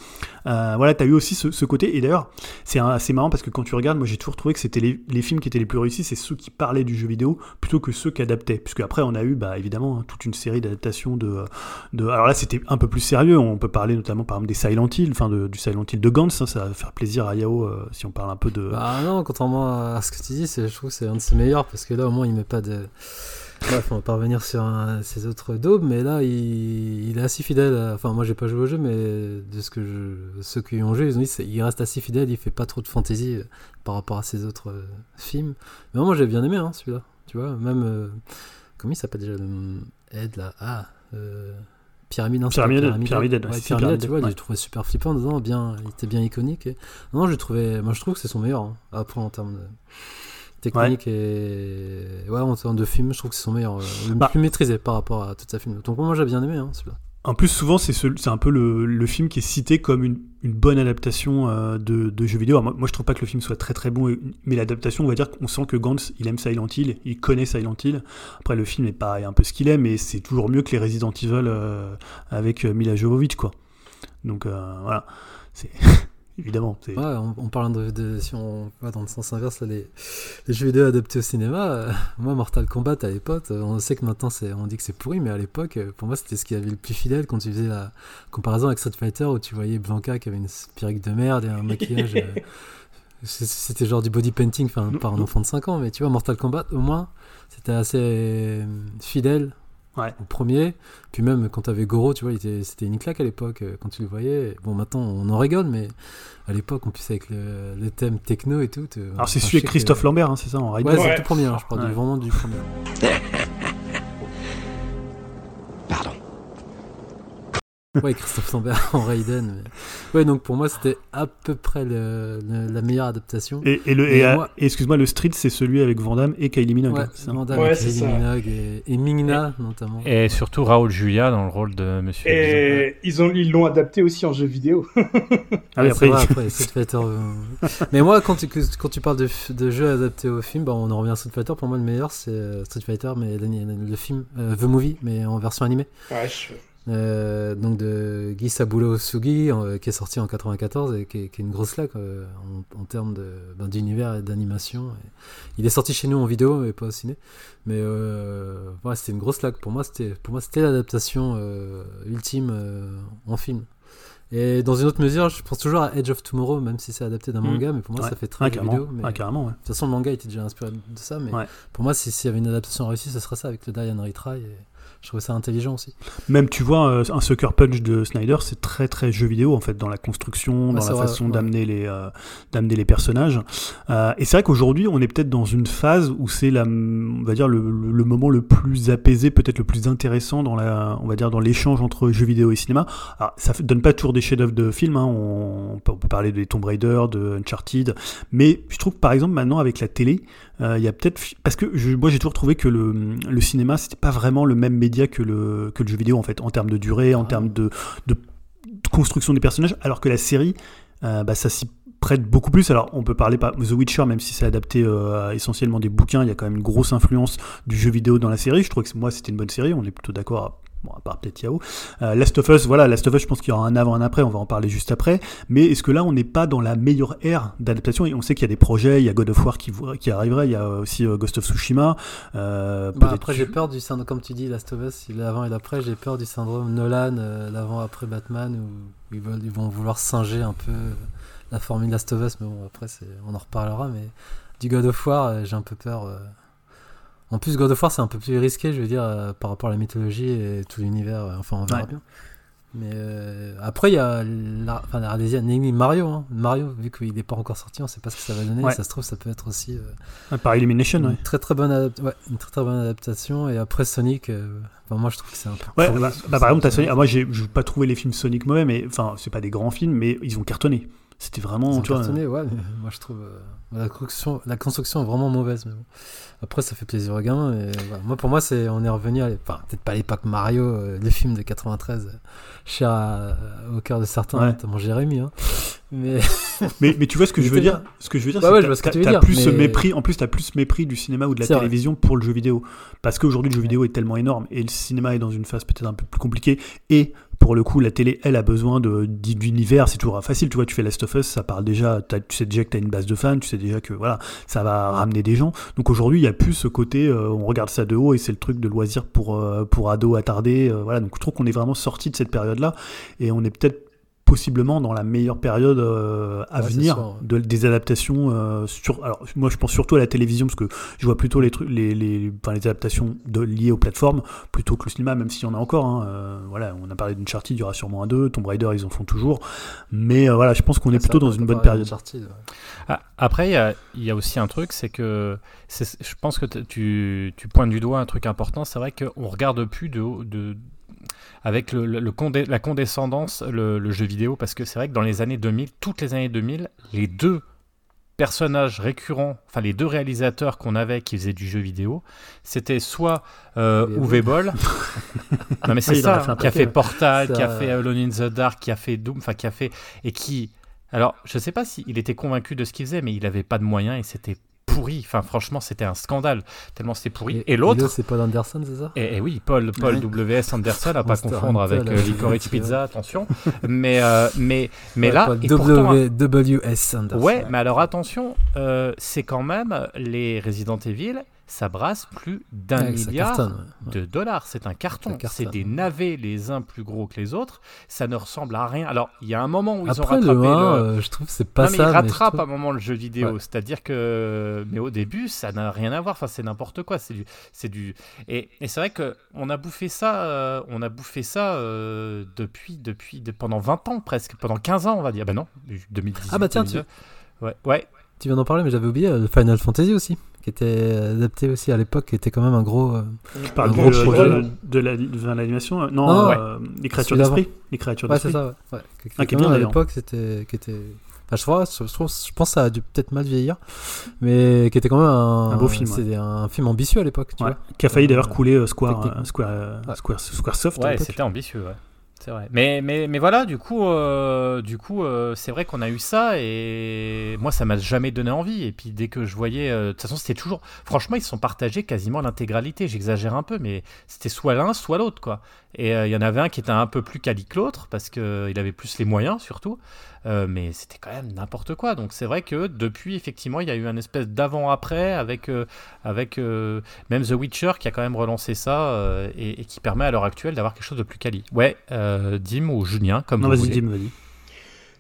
voilà, t'as eu aussi ce, ce côté, et d'ailleurs c'est assez marrant parce que quand tu regardes, moi j'ai toujours trouvé que c'était les, les, films qui étaient les plus réussis, c'est ceux qui parlaient du jeu vidéo plutôt que ceux qui adaptaient. Puisque après, on a eu bah, évidemment hein, toute une série d'adaptations de, de. Alors là, c'était un peu plus sérieux. On peut parler notamment par exemple des Silent Hill, enfin du Silent Hill de Gantz. Hein, ça va faire plaisir à Yao euh, si on parle un peu de. Bah non, contrairement à ce que tu dis, je trouve que c'est un de ses meilleurs parce que là, au moins, il met pas de. Bref, on va pas revenir sur ses autres daubes, mais là, il, il est assez fidèle. Enfin, moi, j'ai pas joué au jeu, mais de ce que ceux qui ont joué, ils ont dit il reste assez fidèle, il fait pas trop de fantaisie euh, par rapport à ses autres euh, films. Mais moi, j'ai bien aimé hein, celui-là. Tu vois, même. Euh, comment il s'appelle déjà Ed là? Ah euh, Pyramide, Pyramide, Pyramide, Pyramide, ouais, Pyramide, tu vois, ouais. trouvé super flippant dedans, bien, il était bien iconique. Et... Non, j'ai trouvé, moi je trouve que c'est son meilleur, hein, après en termes de technique ouais. et ouais, en termes de film, je trouve que c'est son meilleur, euh, le Bah. plus maîtrisé par rapport à toute sa film. Donc moi j'ai bien aimé hein, celui-là. En plus, souvent, c'est ce- un peu le, le film qui est cité comme une, une bonne adaptation euh, de, de jeux vidéo. Moi, je trouve pas que le film soit très très bon, mais l'adaptation, on va dire qu'on sent que Gantz, il aime Silent Hill, il connaît Silent Hill. Après, le film est pas un peu ce qu'il est, mais c'est toujours mieux que les Resident Evil euh, avec euh, Mila Jovovich, quoi. Donc euh, voilà, c'est évidemment. Ouais, en, en parlant de, de- si on va dans le sens inverse, là, les, les jeux vidéo adaptés au cinéma, euh, moi Mortal Kombat à l'époque, euh, on sait que maintenant c'est, on dit que c'est pourri, mais à l'époque, euh, pour moi c'était ce qui avait le plus fidèle quand tu faisais la comparaison avec Street Fighter où tu voyais Blanca qui avait une perruque de merde et un maquillage. euh, c'était genre du body painting, par un enfant de 5 ans, mais tu vois, Mortal Kombat au moins c'était assez fidèle Ouais. au premier. Puis même quand t'avais Goro, tu vois, il était- c'était une claque à l'époque euh, quand tu le voyais. Bon, maintenant on en rigole, mais à l'époque, en plus avec le, le thème techno et tout. Alors c'est celui avec Christophe que- Lambert, hein, c'est ça, en Ouais, c'est Ouais. le tout premier, hein, je parle du- vraiment du premier. Ouais, Christophe Lambert en Raiden. mais- Ouais, donc pour moi, c'était à peu près le- le- la meilleure adaptation. Et, et le, Et et, euh, moi- et excuse-moi, le Street, c'est celui avec Van Damme et Kylie Minogue. Ouais, hein, c'est ça Van Damme Ouais, avec c'est Kylie ça. Minogue et, et Mingna, notamment. Et surtout Raoul Julia dans le rôle de Monsieur. Et ils ont ils l'ont adapté aussi en jeu vidéo. Ah oui, après, c'est vrai, après, Street Fighter. euh, Mais moi, quand tu, quand tu parles de, jeux adaptés au film, bah, on en revient à Street Fighter. Pour moi, le meilleur, c'est euh, Street Fighter, mais le, le film, euh, The Movie, mais en version animée. Ouais, je- Euh, donc de Guy Sabulo Sugi, euh, qui est sorti en 94 et qui est, qui est une grosse claque euh, en, en termes ben, d'univers et d'animation. Il est sorti chez nous en vidéo et pas au ciné. Mais ouais, c'était une grosse claque. Pour moi, c'était pour moi c'était l'adaptation ultime en film. Et dans une autre mesure, je pense toujours à Edge of Tomorrow, même si c'est adapté d'un Mhm. manga, mais pour moi Ouais. ça fait très ah, vidéo. Mais Ah, de carrément, ouais. toute façon, le manga était déjà inspiré de ça, mais pour moi, si- s'il y avait une adaptation réussie, ce serait ça avec le Diane Retry. Et je trouvais ça intelligent aussi. Même, tu vois, euh, un Sucker Punch de Snyder, c'est très très jeu vidéo en fait, dans la construction, Ouais, dans la vrai, façon ouais. d'amener les euh, d'amener les personnages. Euh, et c'est vrai qu'aujourd'hui, on est peut-être dans une phase où c'est la, on va dire le, le- moment le plus apaisé, peut-être le plus intéressant dans la, on va dire dans l'échange entre jeux vidéo et cinéma. Alors, ça fait- donne pas toujours des chefs-d'œuvre de films. hein, on, on peut, on peut parler des Tomb Raider, de Uncharted, mais je trouve par exemple maintenant avec la télé, euh, il y a peut-être parce que je- moi j'ai toujours trouvé que le, le cinéma c'était pas vraiment le même média que le que le jeu vidéo en fait en termes de durée, en Ah. termes de, de construction des personnages, alors que la série, euh, bah, ça s'y prête beaucoup plus. Alors on peut parler par The Witcher, même si c'est adapté euh, essentiellement des bouquins, il y a quand même une grosse influence du jeu vidéo dans la série. Je trouve que moi c'était une bonne série, on est plutôt d'accord. Bon, à part peut-être Yao. Euh, Last of Us, voilà, Last of Us, je pense qu'il y aura un avant, un après, on va en parler juste après. Mais est-ce que là, on n'est pas dans la meilleure ère d'adaptation? Et on sait qu'il y a des projets, il y a God of War qui, qui arriverait, il y a aussi euh, Ghost of Tsushima. Euh, Bah, après, j'ai peur du syndrome, comme tu dis, Last of Us, l'avant et l'après, j'ai peur du syndrome Nolan, euh, l'avant-après Batman, où ils, veulent, ils vont vouloir singer un peu la formule Last of Us, mais bon, après, on en reparlera, mais du God of War, j'ai un peu peur. En plus, God of War, c'est un peu plus risqué, je veux dire, euh, par rapport à la mythologie et tout l'univers, euh, enfin, on verra Ouais. bien. Mais euh, après, il y a la, enfin, la Mario. Hein. Mario, vu qu'il n'est pas encore sorti, on ne sait pas ce que ça va donner. Ouais. Ça se trouve, ça peut être aussi Par Elimination, une, ouais. très, très bonne une très très bonne adaptation. Et après, Sonic, enfin, moi je trouve que c'est un peu. Ouais, bah, je bah, par exemple, peu- Sonic. Ah, moi, j'ai j'ai pas trouvé les films Sonic mauvais, mais enfin, c'est pas des grands films, mais ils ont cartonné. C'était vraiment, tu vois. ouais, moi je trouve euh, la, construction, la construction est vraiment mauvaise. Mais bon. Après, ça fait plaisir aux gamins. Et, voilà. Moi, pour moi, c'est on est revenu à enfin, peut-être pas l'époque Mario, euh, le film de 93, euh, cher à- au cœur de certains, Ouais. notamment Jérémy. Hein. Mais Mais, mais tu vois ce que je veux dire? Ce que je veux dire, Ouais, c'est que tu plus ce mépris. En plus, t'as plus ce mépris du cinéma ou de la vrai. télévision pour le jeu vidéo, parce qu'aujourd'hui le jeu vidéo est tellement énorme et le cinéma est dans une phase peut-être un peu plus compliquée. Et pour le coup, la télé, elle a besoin de d'univers. C'est toujours facile. Tu vois, tu fais Last of Us, ça parle déjà. Tu sais déjà que t'as une base de fans. Tu sais déjà que voilà, ça va ramener des gens. Donc aujourd'hui, il y a plus ce côté. euh, on regarde ça de haut et c'est le truc de loisir pour euh, pour ados attardés. euh, voilà. Donc je trouve qu'on est vraiment sorti de cette période-là et on est peut-être possiblement dans la meilleure période euh, à Ouais, venir ouais. de, des adaptations euh, sur alors moi je pense surtout à la télévision parce que je vois plutôt les trucs les, les, enfin, les adaptations de, liées aux plateformes plutôt que le cinéma même s'il y en a encore hein. Euh, voilà on a parlé d'Uncharted il y aura sûrement un 2 Tomb Raider ils en font toujours mais euh, voilà je pense qu'on est plutôt dans une bonne période ouais. Ah, Après, il y a, il y a aussi un truc, c'est que je pense que tu, tu pointes du doigt un truc important. C'est vrai qu'on regarde plus de avec le, le- le condé- la condescendance le, le jeu vidéo, parce que c'est vrai que dans les années 2000, toutes les années 2000, les deux personnages récurrents, enfin les deux réalisateurs qu'on avait qui faisaient du jeu vidéo, c'était soit euh, Uwe Boll, non mais c'est Oui, a ça, qui a fait. Portal, qui a fait euh, Alone in the Dark, qui a fait Doom, enfin qui a fait et qui, alors je sais pas s'il était convaincu de ce qu'il faisait, mais il avait pas de moyens et c'était pourri. Enfin franchement c'était un scandale tellement c'était pourri. Et, l'autre, c'est Paul Anderson, c'est ça? Et, et oui, Paul, Paul Ouais. W.S. Anderson, à pas Monster confondre avec euh, Licorice Pizza, attention. mais, euh, mais, mais Ouais, là, Paul et pourtant, W- W.S. Anderson. ouais, mais alors attention, euh, c'est quand même les Resident Evil, ça brasse plus d'un Ouais, milliard cartonne, ouais. de dollars. C'est un carton. C'est des navets les uns plus gros que les autres. Ça ne ressemble à rien. Alors, il y a un moment où ils ont rattrapé le 1, le. euh, je trouve que c'est pas non, mais ça. ils rattrapent trouve- à un moment le jeu vidéo. Ouais. C'est-à-dire que. Mais au début, ça n'a rien à voir. Enfin, c'est n'importe quoi. C'est du. Du... Et, et c'est vrai qu'on a bouffé ça, euh, on a bouffé ça euh, depuis, depuis de- pendant 20 ans presque. Pendant 15 ans, on va dire. Ben non, 2018. Ah bah tiens, tu- 2019. Ouais, ouais. Tu viens d'en parler, mais j'avais oublié euh, Final Fantasy aussi, qui était adapté aussi à l'époque, qui était quand même un gros. euh, tu parles Un de, projet. de, de la- de l'animation euh, non, Non, euh, les créatures d'esprit les créatures Ouais, c'est d'esprit ça, ouais. ouais. Qui, Ah, qui est bien, à l'époque, c'était. Qui était... Enfin, je, crois, je, trouve- je pense que ça a dû peut-être mal vieillir, mais qui était quand même un, Un beau film, ouais. C'est un film ambitieux à l'époque, tu Ouais. vois. qui a failli d'ailleurs Euh, couler euh, Square, euh, Square, euh, Ouais. Square, Squaresoft à Ouais, c'était ambitieux, ouais. Mais, voilà, du coup, euh, du euh, c'est vrai qu'on a eu ça et moi, ça m'a jamais donné envie. Et puis dès que je voyais, euh, de toute façon, c'était toujours. Franchement, ils se sont partagés quasiment l'intégralité. J'exagère un peu, mais c'était soit l'un, soit l'autre, quoi. Et euh, il y en avait un qui était un peu plus quali que l'autre parce que il avait plus les moyens, surtout. Euh, mais c'était quand même n'importe quoi. Donc c'est vrai que depuis, effectivement, il y a eu un espèce d'avant-après avec, euh, avec euh, même The Witcher qui a quand même relancé ça euh, et, et qui permet à l'heure actuelle d'avoir quelque chose de plus quali. Ouais, euh, Dim ou Julien, comme non vous vas-y voulez. Dim vas-y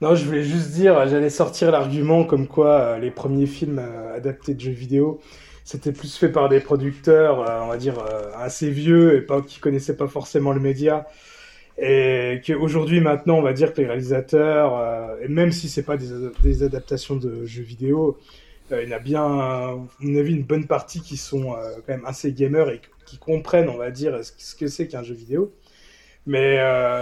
Non, je voulais juste dire, j'allais sortir l'argument comme quoi euh, les premiers films euh, adaptés de jeux vidéo, c'était plus fait par des producteurs, euh, on va dire, euh, assez vieux et pas qui connaissaient pas forcément le média. Et qu'aujourd'hui, maintenant, on va dire que les réalisateurs, euh, et même si c'est pas des, ad- des adaptations de jeux vidéo, il y en a bien, à mon avis, une bonne partie qui sont quand même assez gamers et qui comprennent, on va dire, ce que c'est qu'un jeu vidéo. Mais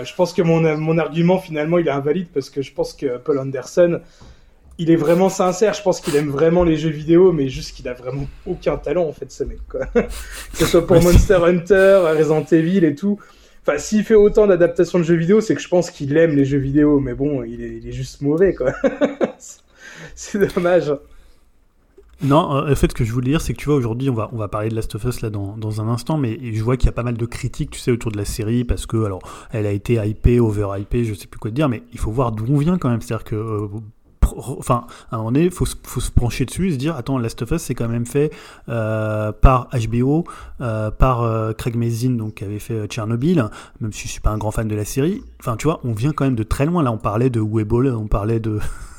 je pense que mon, mon argument, finalement, il est invalide parce que je pense que Paul Anderson, il est vraiment sincère. Je pense qu'il aime vraiment les jeux vidéo, mais juste qu'il a vraiment aucun talent, en fait, ce mec, quoi. que ce soit pour Monster Hunter, Resident Evil et tout. Enfin, s'il fait autant d'adaptations de jeux vidéo, c'est que je pense qu'il aime les jeux vidéo, mais bon, il est, il est juste mauvais, quoi. c'est dommage. Non, euh, en fait, ce que je voulais dire, c'est que tu vois, aujourd'hui, on va, on va parler de Last of Us là dans, dans un instant, mais je vois qu'il y a pas mal de critiques, tu sais, autour de la série, parce que, alors, elle a été hypée, over-hypée, je sais plus quoi te dire, mais il faut voir d'où on vient quand même. C'est-à-dire que, euh, enfin, à un moment donné, faut, se- faut se pencher dessus et se dire, attends, Last of Us, c'est quand même fait euh, par HBO, euh, par euh, Craig Mazin, donc, qui avait fait Tchernobyl, même si je suis pas un grand fan de la série. Enfin, tu vois, on vient quand même de très loin. Là, on parlait de Webull, on parlait de.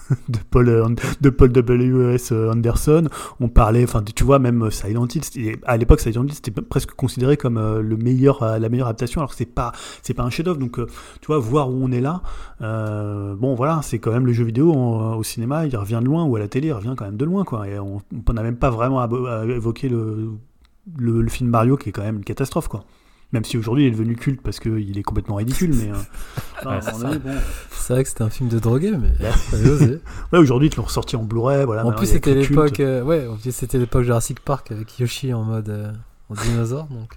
de Paul euh, de Paul W.S. Anderson. On parlait, enfin, tu vois, même Silent Hill. À l'époque, Silent Hill c'était presque considéré comme le meilleur, la meilleure adaptation, alors que c'est pas, c'est pas un chef-d'œuvre. Donc, tu vois, voir où on est là. bon, voilà, c'est quand même le jeu vidéo au cinéma, il revient de loin, ou à la télé, il revient quand même de loin, quoi. Et on n'a même pas vraiment le, le, le film Mario, qui est quand même une catastrophe, quoi. Même si aujourd'hui il est devenu culte parce qu'il est complètement ridicule, mais. Euh, c'est vrai que c'était un film de drogué, mais. osé. ouais, aujourd'hui ils l'ont ressorti en Blu-ray. Voilà, en plus, c'était l'époque. Euh, ouais, c'était l'époque Jurassic Park avec Yoshi en mode euh, en dinosaure, donc.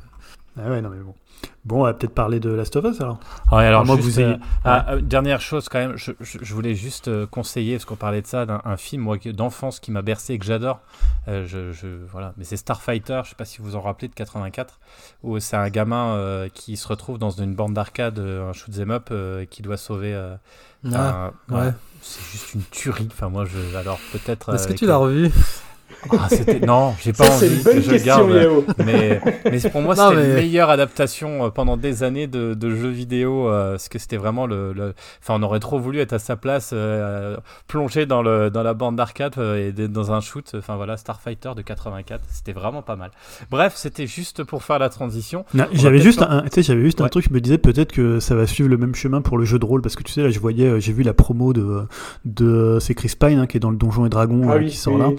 Ah ouais, non mais bon. Bon, on va peut-être parler de Last of Us alors. Ouais, alors moi, vous ayez... Euh, ah, euh, dernière chose quand même, je, je, voulais juste euh, conseiller, parce qu'on parlait de ça, d'un film moi, d'enfance qui m'a bercé et que j'adore. je, je, voilà. Mais c'est Starfighter, je sais pas si vous en rappelez, de 84, où c'est un gamin qui se retrouve dans une bande d'arcade, un shoot'em up, qui doit sauver. Ah, ouais. C'est juste une tuerie. Enfin, moi, je, alors peut-être. Est-ce que tu l'as revu? Ah, non, j'ai pas envie que je garde. Mais, mais pour moi, c'était la meilleure adaptation euh, pendant des années de, de jeux vidéo. Euh, parce que c'était vraiment le, Enfin, on aurait trop voulu être à sa place, euh, plongé dans, le, dans la bande d'arcade et dans un shoot. Enfin voilà, Starfighter de 84. C'était vraiment pas mal. Bref, c'était juste pour faire la transition. J'avais juste, un, j'avais juste un truc qui me disait peut-être que ça va suivre le même chemin pour le jeu de rôle. Parce que tu sais, là, je voyais, j'ai vu la promo de. de c'est Chris Pine hein, qui est dans le Donjon et Dragon ah qui sort là.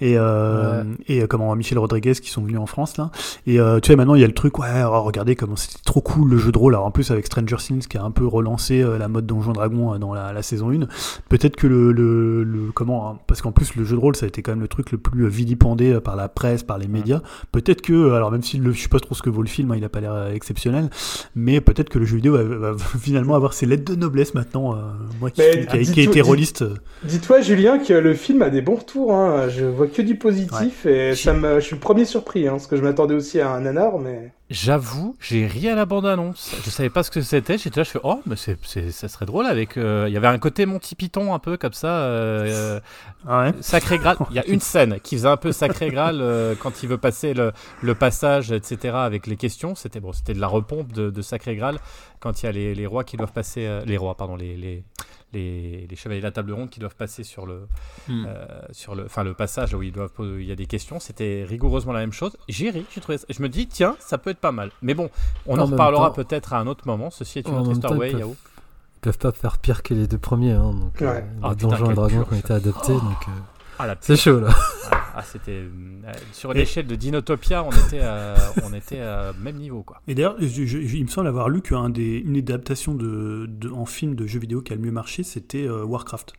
Et euh, et euh, comment Michel Rodriguez qui sont venus en France là. Et euh, tu sais maintenant il y a le truc ouais oh, regardez comment c'était trop cool le jeu de rôle. Alors en plus avec Stranger Things qui a un peu relancé la mode Donjon Dragon dans la, saison 1. Peut-être que le, le, comment hein, parce qu'en plus le jeu de rôle ça a été quand même le truc le plus vilipendé par la presse, par les médias. Peut-être que alors même si le, je sais pas trop ce que vaut le film, hein, il a pas l'air exceptionnel, mais peut-être que le jeu vidéo va, finalement avoir ses lettres de noblesse maintenant. moi qui, qui, a, été rôliste. Dis-toi Julien que le film a des bons retours. Hein. Je vois que du positif et ça me, je suis le premier surpris, hein, parce que je m'attendais aussi à un nanar, mais. J'avoue, j'ai ri à la bande-annonce. Je savais pas ce que c'était. J'étais là, je fais oh, mais c'est, ça serait drôle avec. Euh, il y avait un côté Monty Python un peu comme ça. Euh, euh, sacré Graal. Il y a une scène qui faisait un peu Sacré Graal quand il veut passer le, le, passage, etc. avec les questions. C'était bon, c'était de la repompe de, de Sacré Graal quand il y a les, les rois qui doivent passer. les rois, pardon, les, les les, chevaliers de la table ronde qui doivent passer sur le, hmm. euh, sur le, enfin le passage où ils doivent, il y a des questions. C'était rigoureusement la même chose. J'ai ri, j'ai trouvé. Je me dis tiens, ça peut être pas mal. Mais bon, on en, reparlera peut-être à un autre moment. Ceci est une autre histoire. Ouais, Yao. Ils peuvent pas faire pire que les deux premiers. Hein, donc, euh, ah, Donjons et Dragons qui ont été adaptés. Oh. donc, euh, ah, c'est chaud là. Ah, c'était euh, sur l'échelle de Dinotopia, on était à, on était à même niveau quoi. Et d'ailleurs, il me semble avoir lu qu'une des, une adaptation de, en film de jeux vidéo qui a le mieux marché, c'était euh, Warcraft.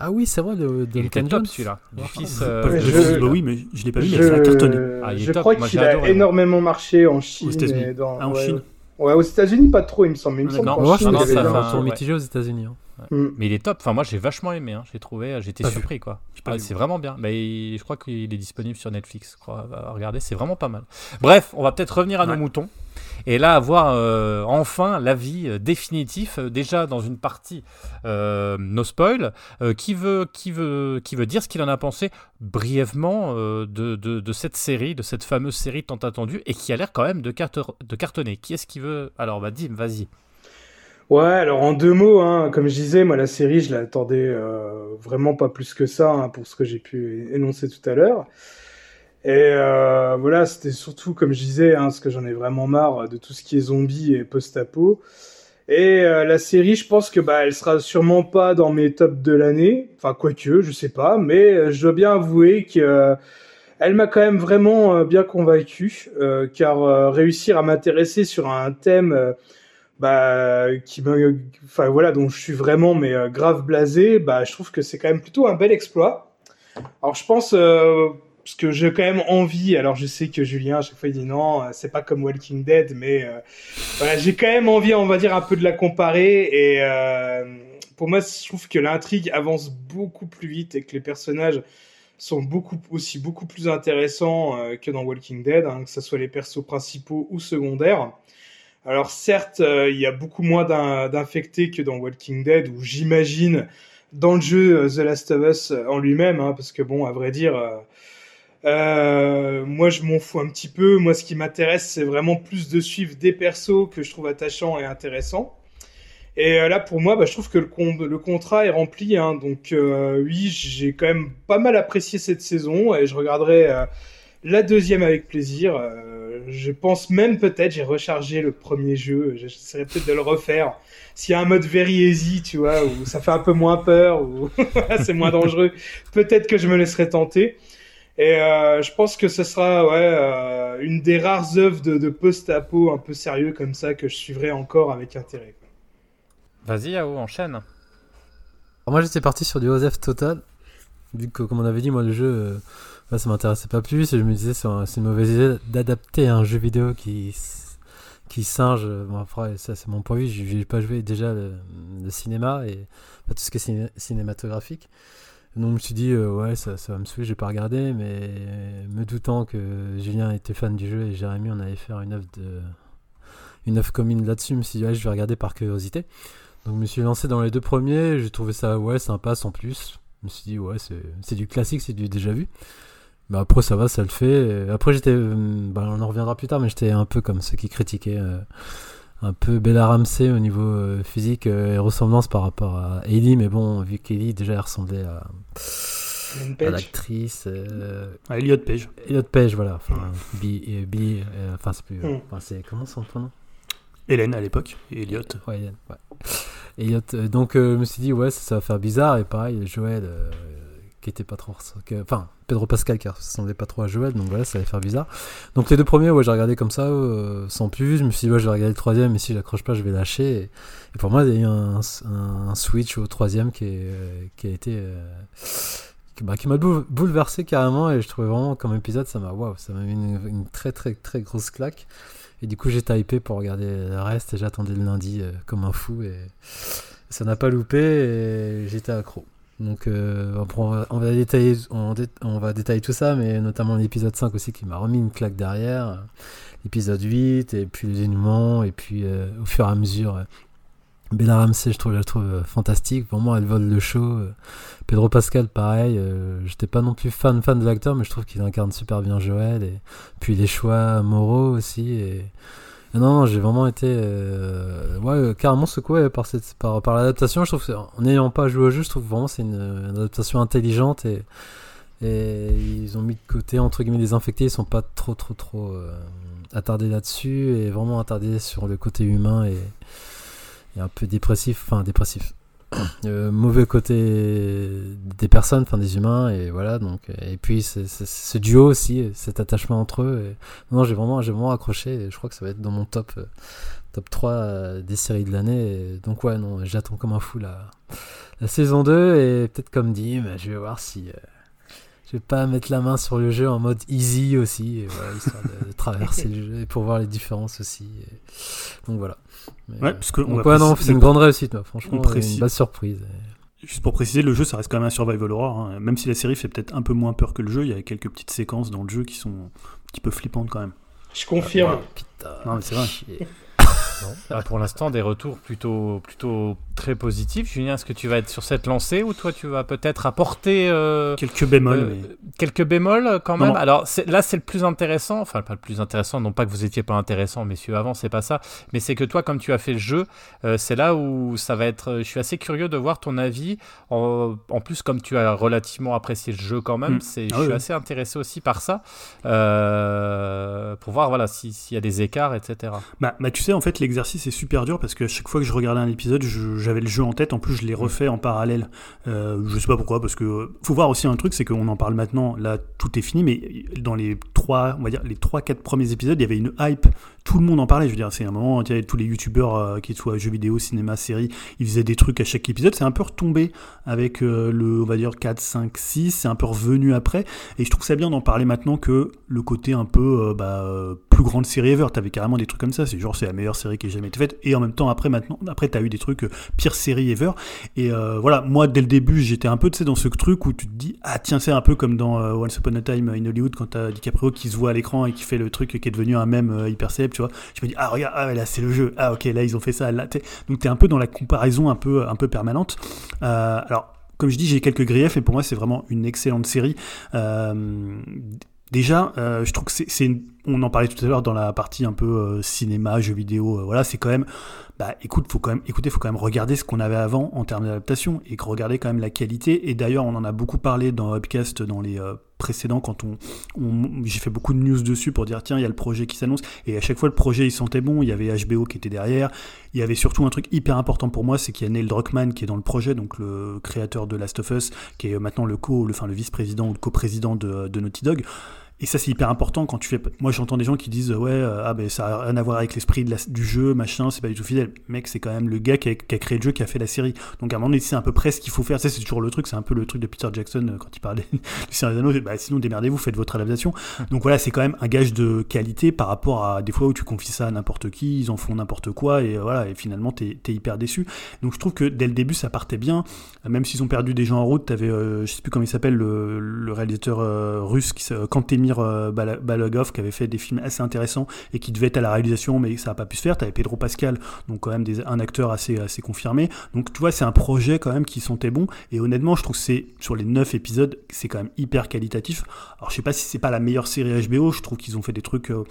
Ah oui, c'est vrai, de, de il était top celui-là. Du fils. Euh, bah oui, mais je l'ai pas vu, mais ça a cartonné. Ah, je crois qu'il a énormément marché en Chine. Dans... Ah, en Chine. Ouais, aux États-Unis, pas trop, il me semble. Il me semble non, non, ça fait un tour mitigé aux États-Unis. Hein. Mm. Mais il est top. Enfin, moi, j'ai vachement aimé. Hein. J'ai trouvé, j'étais surpris, quoi. Ah, c'est vraiment bien. Mais je crois qu'il est disponible sur Netflix. Regardez, c'est vraiment pas mal. Bref, on va peut-être revenir à nos moutons. Et là, avoir euh, enfin l'avis euh, définitif, euh, déjà dans une partie euh, no spoil, qui, veut, qui, veut, qui veut dire ce qu'il en a pensé brièvement de, de, de, cette série, de cette fameuse série tant attendue, et qui a l'air quand même de, de cartonner. Qui est-ce qui veut Alors, bah, Dim, vas-y. Ouais, alors en deux mots, hein, comme je disais, moi la série, je l'attendais euh, vraiment pas plus que ça hein, pour ce que j'ai pu énoncer tout à l'heure. Et euh, voilà, c'était surtout, comme je disais, hein, parce que j'en ai vraiment marre de tout ce qui est zombie et post-apo. Et euh, la série, je pense que bah, elle sera sûrement pas dans mes tops de l'année, enfin quoique, je sais pas, mais je dois bien avouer que elle m'a quand même vraiment bien convaincu, car réussir à m'intéresser sur un thème bah qui me enfin voilà donc je suis vraiment mais euh, grave blasé bah je trouve que c'est quand même plutôt un bel exploit. Alors je pense euh, parce que j'ai quand même envie alors je sais que Julien à chaque fois il dit non euh, c'est pas comme Walking Dead mais voilà j'ai quand même envie on va dire un peu de la comparer et pour moi je trouve que l'intrigue avance beaucoup plus vite et que les personnages sont beaucoup aussi beaucoup plus intéressants que dans Walking Dead hein, que ce soit les persos principaux ou secondaires alors certes, euh, il y a beaucoup moins d'infectés que dans Walking Dead, où j'imagine dans le jeu euh, The Last of Us euh, en lui-même, hein, parce que bon, à vrai dire, moi je m'en fous un petit peu. Moi, ce qui m'intéresse, c'est vraiment plus de suivre des persos que je trouve attachants et intéressants. Et là, pour moi, bah, je trouve que le, le contrat est rempli. Hein, donc oui, j'ai quand même pas mal apprécié cette saison et je regarderai la deuxième avec plaisir. je pense même peut-être, j'ai rechargé le premier jeu, j'essaierai peut-être de le refaire. S'il y a un mode very easy, tu vois, où ça fait un peu moins peur, ou c'est moins dangereux, peut-être que je me laisserai tenter. Et euh, je pense que ce sera ouais, euh, une des rares œuvres de, de post-apo un peu sérieux comme ça que je suivrai encore avec intérêt. Vas-y, Yao, enchaîne. Alors moi j'étais parti sur du OSF total, vu que comme on avait dit, moi le jeu, euh, ça m'intéressait pas plus, et je me disais c'est une mauvaise idée d'adapter un jeu vidéo qui qui singe. Bon, après, ça c'est mon point de vue, je n'ai pas joué déjà le, cinéma et tout ce qui est cinématographique. Donc je me suis dit, euh, ouais, ça, ça, va me saouler, j'ai pas regardé, mais me doutant que Julien était fan du jeu et Jérémy, on allait faire une œuvre, de, une œuvre commune là-dessus, je me suis dit, ouais, je vais regarder par curiosité. Donc je me suis lancé dans les deux premiers, j'ai trouvé ça, ouais, sympa, sans plus. Je me suis dit, ouais, c'est du classique, c'est du déjà vu. Mais après, ça va, ça le fait. Après, j'étais, euh, bah, on en reviendra plus tard, mais j'étais un peu comme ceux qui critiquaient. Euh, un peu Bella Ramsey au niveau euh, physique et ressemblance par rapport à Ellie, mais bon, vu qu'Ellie déjà elle ressemblait à, à l'actrice. Euh, à Elliot Page. Elliot Page, voilà. Enfin, Billy, euh, enfin, c'est plus. Hmm. Enfin, c'est comment son prénom? Hélène à l'époque, et Elliot. Ouais, Hélène, ouais. Elliot, donc je me suis dit, ouais, ça, ça, va faire bizarre, et pareil, Joël qui était pas trop. Enfin, Pedro Pascal qui ressemblait pas trop à Joël, donc voilà, ça allait faire bizarre. Donc les deux premiers, ouais, j'ai regardé comme ça, euh, sans plus. Je me suis dit, ouais, je vais regarder le troisième, mais si j'accroche pas, je vais lâcher. Et, pour moi, il y a eu un, switch au troisième qui, euh, a été. Euh, bah, qui m'a bouleversé carrément, et je trouvais vraiment comme épisode, ça m'a waouh, ça m'a mis une, très très très grosse claque. Et du coup, j'ai typé pour regarder le reste, et j'attendais le lundi comme un fou, et ça n'a pas loupé, et j'étais accro. Donc euh, on, va, détailler, on, va détailler tout ça, mais notamment l'épisode 5 aussi qui m'a remis une claque derrière, l'épisode 8, et puis les dénouement, et puis euh, au fur et à mesure, euh, Bella Ramsey, je trouve, je la trouve fantastique, vraiment elle vole le show. Pedro Pascal, pareil, j'étais pas non plus fan fan de l'acteur, mais je trouve qu'il incarne super bien Joël, et puis les choix moraux aussi, non, j'ai vraiment été euh, ouais, carrément secoué par, cette, par, par l'adaptation. Je trouve en n'ayant pas joué au jeu, je trouve vraiment c'est une, adaptation intelligente et, ils ont mis de côté entre guillemets les infectés. Ils sont pas trop trop trop euh, attardés là-dessus et vraiment attardés sur le côté humain et un peu dépressif, enfin dépressif euh, mauvais côté des personnes, enfin des humains, et voilà. Donc, et puis ce duo aussi, cet attachement entre eux. Et, non, j'ai vraiment, j'ai vraiment accroché. Et je crois que ça va être dans mon top, euh, top 3 euh, des séries de l'année. Donc ouais, non, j'attends comme un fou la, la saison 2 et peut-être comme dit, mais je vais voir si je vais pas mettre la main sur le jeu en mode easy aussi, et voilà, histoire de, traverser le jeu et pour voir les différences aussi. Donc voilà. Ouais, parce que c'est une grande réussite, franchement, une belle surprise. Juste pour préciser, le jeu, ça reste quand même un survival horror. Hein. Même si la série fait peut-être un peu moins peur que le jeu, il y a quelques petites séquences dans le jeu qui sont un petit peu flippantes quand même. Je confirme. putain, non, mais c'est vrai. Bah, pour l'instant, des retours plutôt, plutôt très positifs. Julien, est-ce que tu vas être sur cette lancée ou toi, tu vas peut-être apporter. Euh, quelques bémols. Euh, quelques bémols quand même? Alors là, c'est le plus intéressant. Enfin, pas le plus intéressant, non pas que vous étiez pas intéressant, messieurs, avant, c'est pas ça. Mais c'est que toi, comme tu as fait le jeu, euh, c'est là où ça va être. Je suis assez curieux de voir ton avis. En, plus, comme tu as relativement apprécié le jeu quand même, mm. c'est, je ah suis assez intéressé aussi par ça. pour voir voilà, s'il y a des écarts, etc. Bah, bah, tu sais, en fait, l'exercice est super dur parce que chaque fois que je regardais un épisode, j'avais le jeu en tête. En plus, je l'ai refait en parallèle. Euh, je sais pas pourquoi, parce que faut voir aussi un truc, c'est qu'on en parle maintenant. Là, tout est fini, mais dans les trois, on va dire les trois, quatre premiers épisodes, il y avait une hype tout le monde en parlait. Je veux dire, c'est un moment, tu tous les youtubeurs, euh, qui soient jeux vidéo, cinéma, série, ils faisaient des trucs à chaque épisode. C'est un peu retombé avec euh, le, on va dire, 4, 5, 6. C'est un peu revenu après. Et je trouve ça bien d'en parler maintenant que le côté un peu, euh, bah, plus grande série ever. T'avais carrément des trucs comme ça. C'est genre, c'est la meilleure série qui ait jamais été faite. Et en même temps, après, maintenant, après, t'as eu des trucs pire série ever. Et voilà, moi, dès le début, j'étais un peu, tu sais, dans ce truc où tu te dis, ah, tiens, c'est un peu comme dans Once Upon a Time in Hollywood quand t'as DiCaprio qui se voit à l'écran et qui fait le truc qui est devenu un mème hyper célèbre tu vois. Je me dis, ah, regarde, ah, là, c'est le jeu. Ah, ok, là, ils ont fait ça. Là, Donc, tu es un peu dans la comparaison un peu, un peu permanente. Euh, alors, comme je dis, j'ai quelques griefs et pour moi, c'est vraiment une excellente série. Euh, déjà, euh, je trouve que c'est une on en parlait tout à l'heure dans la partie un peu euh, cinéma, jeux vidéo, euh, voilà, c'est quand même, bah écoute, faut quand même, écoutez, faut quand même regarder ce qu'on avait avant en termes d'adaptation et regarder quand même la qualité. Et d'ailleurs, on en a beaucoup parlé dans Upcast dans les euh, précédents quand on, j'ai fait beaucoup de news dessus pour dire tiens, il y a le projet qui s'annonce et à chaque fois le projet il sentait bon. Il y avait HBO qui était derrière. Il y avait surtout un truc hyper important pour moi, c'est qu'il y a Neil Druckmann qui est dans le projet, donc le créateur de Last of Us, qui est maintenant le co, le, enfin le vice-président ou le co-président de, de Naughty Dog. Et ça, c'est hyper important quand tu fais. Moi, j'entends des gens qui disent Ouais, euh, ah, ben, ça n'a rien à voir avec l'esprit du jeu, machin, c'est pas du tout fidèle. Mec, c'est quand même le gars qui a, créé le jeu, qui a fait la série. Donc, à un moment donné, c'est à peu près ce qu'il faut faire. Ça, c'est toujours le truc, c'est un peu le truc de Peter Jackson euh, quand il parlait du Seigneur des Anneaux. Bah, sinon, démerdez-vous, faites votre adaptation. Donc, voilà, c'est quand même un gage de qualité par rapport à des fois où tu confies ça à n'importe qui, ils en font n'importe quoi, et voilà, et finalement, t'es es hyper déçu. Donc, je trouve que dès le début, ça partait bien. Même s'ils ont perdu des gens en route, t'avais, euh, je sais plus comment il s'appelle, le, réalisateur russe, qui, Kantemir Balogov qui avait fait des films assez intéressants et qui devait être à la réalisation, mais ça n'a pas pu se faire. Tu avais Pedro Pascal, donc quand même un acteur assez, assez confirmé. Donc tu vois, c'est un projet quand même qui sentait bon. Et honnêtement, je trouve que c'est sur les 9 épisodes, c'est quand même hyper qualitatif. Alors je sais pas si c'est pas la meilleure série HBO, je trouve qu'ils ont fait des trucs euh,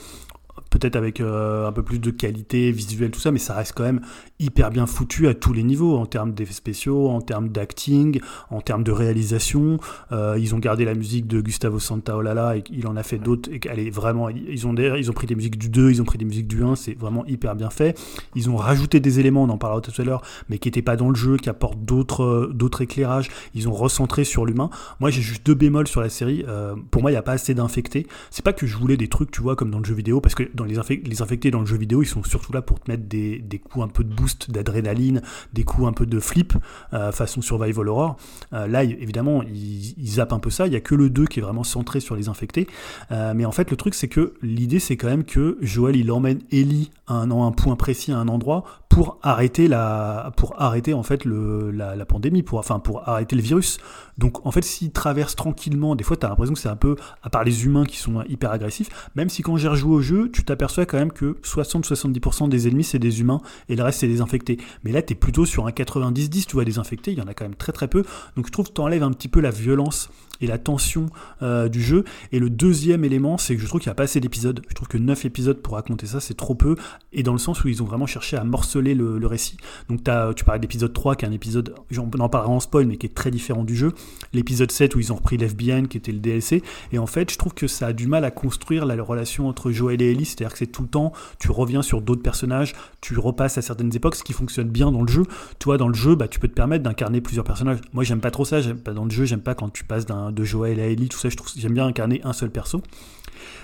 peut-être avec euh, un peu plus de qualité visuelle, tout ça, mais ça reste quand même hyper bien foutu à tous les niveaux, en termes d'effets spéciaux, en termes d'acting, en termes de réalisation. Euh, ils ont gardé la musique de Gustavo Santaolalla et il en a fait d'autres, et qu'elle est vraiment. Ils ont, ils ont pris des musiques du 2, ils ont pris des musiques du 1, c'est vraiment hyper bien fait. Ils ont rajouté des éléments, on en parlera tout à l'heure, mais qui n'étaient pas dans le jeu, qui apportent d'autres euh, d'autres éclairages. Ils ont recentré sur l'humain. Moi, j'ai juste deux bémols sur la série. pour moi, il n'y a pas assez d'infectés. C'est pas que je voulais des trucs, tu vois, comme dans le jeu vidéo, parce que dans les, infectés dans le jeu vidéo, ils sont surtout là pour te mettre des, des coups un peu de boost d'adrénaline, des coups un peu de flip, euh, façon survival horror. Euh, là, évidemment, ils, ils, zappent un peu ça. Il y a que le 2 qui est vraiment centré sur les infectés. Euh, mais en fait, le truc, c'est que l'idée, c'est quand même que Joël, il emmène Ellie à un, un point précis, à un endroit, pour arrêter la, pour arrêter en fait le, la, pandémie, pour, enfin pour arrêter le virus. Donc en fait, s'il traverse tranquillement, des fois tu as l'impression que c'est un peu, à part les humains qui sont hyper agressifs, même si quand j'ai rejoué au jeu, tu t'aperçois quand même que 60-70% des ennemis c'est des humains et le reste c'est des infectés. Mais là tu es plutôt sur un 90-10, tu vois, des infectés, il y en a quand même très très peu. Donc je trouve que tu enlèves un petit peu la violence et la tension euh, du jeu. Et le deuxième élément, c'est que je trouve qu'il n'y a pas assez d'épisodes. Je trouve que 9 épisodes pour raconter ça, c'est trop peu. Et dans le sens où ils ont vraiment cherché à morceler le, récit. Donc as, tu parlais d'épisode 3, qui est un épisode, j'en en parlerai en spoil, mais qui est très différent du jeu. L'épisode 7, où ils ont repris l'FBN, qui était le DLC. Et en fait, je trouve que ça a du mal à construire la, relation entre Joel et Ellie. C'est-à-dire que c'est tout le temps, tu reviens sur d'autres personnages, tu repasses à certaines époques, ce qui fonctionne bien dans le jeu. Toi, dans le jeu, bah, tu peux te permettre d'incarner plusieurs personnages. Moi, j'aime pas trop ça. Dans le jeu, j'aime pas quand tu passes d'un de Joël à Ellie, tout ça, je j'aime bien incarner un seul perso.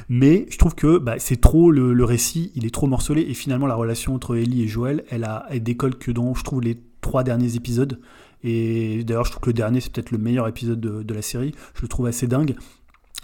Mais je trouve que bah, c'est trop le, récit, il est trop morcelé et finalement la relation entre Ellie et Joël, elle, a, elle décolle que dans, je trouve, les trois derniers épisodes. Et d'ailleurs, je trouve que le dernier, c'est peut-être le meilleur épisode de, de, la série. Je le trouve assez dingue.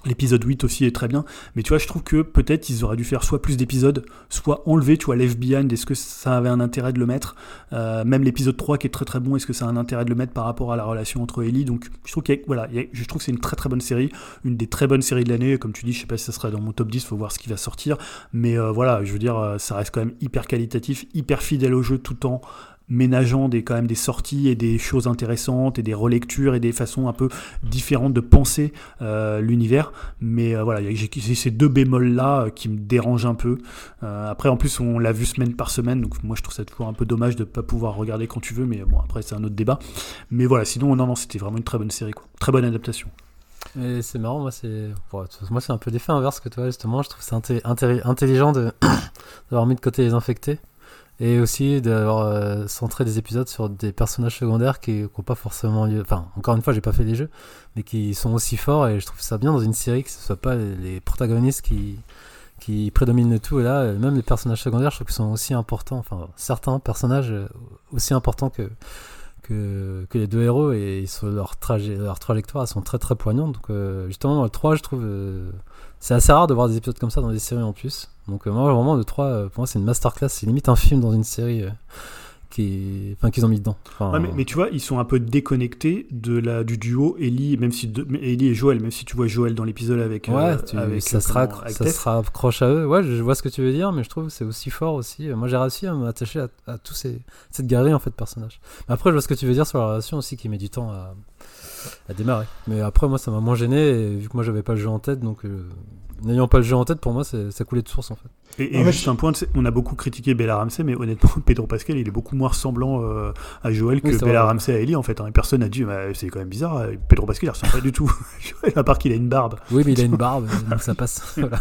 L'épisode 8 aussi est très bien, mais tu vois, je trouve que peut-être ils auraient dû faire soit plus d'épisodes, soit enlever, tu vois, l'FBI, est-ce que ça avait un intérêt de le mettre euh, Même l'épisode 3 qui est très très bon, est-ce que ça a un intérêt de le mettre par rapport à la relation entre Ellie Donc je trouve, que voilà, je trouve que c'est une très très bonne série, une des très bonnes séries de l'année, comme tu dis, je sais pas si ça sera dans mon top 10, faut voir ce qui va sortir, mais euh, voilà, je veux dire, euh, ça reste quand même hyper qualitatif, hyper fidèle au jeu tout en ménageant des, quand même des sorties et des choses intéressantes et des relectures et des façons un peu différentes de penser euh, l'univers. Mais euh, voilà, j'ai ces deux bémols-là euh, qui me dérangent un peu. après, en plus, on l'a vu semaine par semaine, donc moi je trouve ça toujours un peu dommage de ne pas pouvoir regarder quand tu veux, mais bon, après c'est un autre débat. Mais voilà, sinon, non, non, c'était vraiment une très bonne série, quoi. Très bonne adaptation. C'est marrant, moi c'est moi c'est un peu l'effet inverse que toi justement. Je trouve c'est intelligent d'avoir mis de côté les infectés et aussi d'avoir euh, centré des épisodes sur des personnages secondaires qui n'ont pas forcément lieu. Enfin, encore une fois, j'ai pas fait les jeux, mais qui sont aussi forts et je trouve ça bien dans une série que ce soit pas les protagonistes qui, qui prédominent tout. Et là, même les personnages secondaires, je trouve qu'ils sont aussi importants. Enfin, certains personnages euh, aussi importants que, que, les deux héros et leur, trajectoire sont très très poignantes. Donc, euh, justement, le 3, je trouve. c'est assez rare de voir des épisodes comme ça dans des séries en plus. Donc euh, moi vraiment le 3 euh, pour moi c'est une masterclass, c'est limite un film dans une série euh, qui enfin qu'ils ont mis dedans. mais, tu vois, ils sont un peu déconnectés de la du duo Ellie même si Ellie et Joël, même si tu vois Joël dans l'épisode avec ouais, ça sera ça sera accroche à eux. Ouais, je vois ce que tu veux dire, mais je trouve que c'est aussi fort aussi. Moi j'ai réussi à m'attacher à, à tous ces cette galerie en fait de personnages. Mais après je vois ce que tu veux dire sur la relation aussi qui met du temps à à démarrer. Mais après, moi, ça m'a moins gêné, vu que moi, j'avais pas le jeu en tête, donc n'ayant pas le jeu en tête, pour moi, ça coulait de source en fait. Et, et Ah, juste je- un point, on a beaucoup critiqué Bella Ramsey, mais honnêtement, Pedro Pascal, il est beaucoup moins ressemblant euh, à Joël que Oui, Bella vrai. Ramsey à Ellie, en fait. hein. Et personne n'a dit, bah, c'est quand même bizarre, euh, Pedro Pascal, il ressemble pas du tout à Joël, à part qu'il a une barbe. Oui, mais il a une barbe, donc ça passe. Voilà.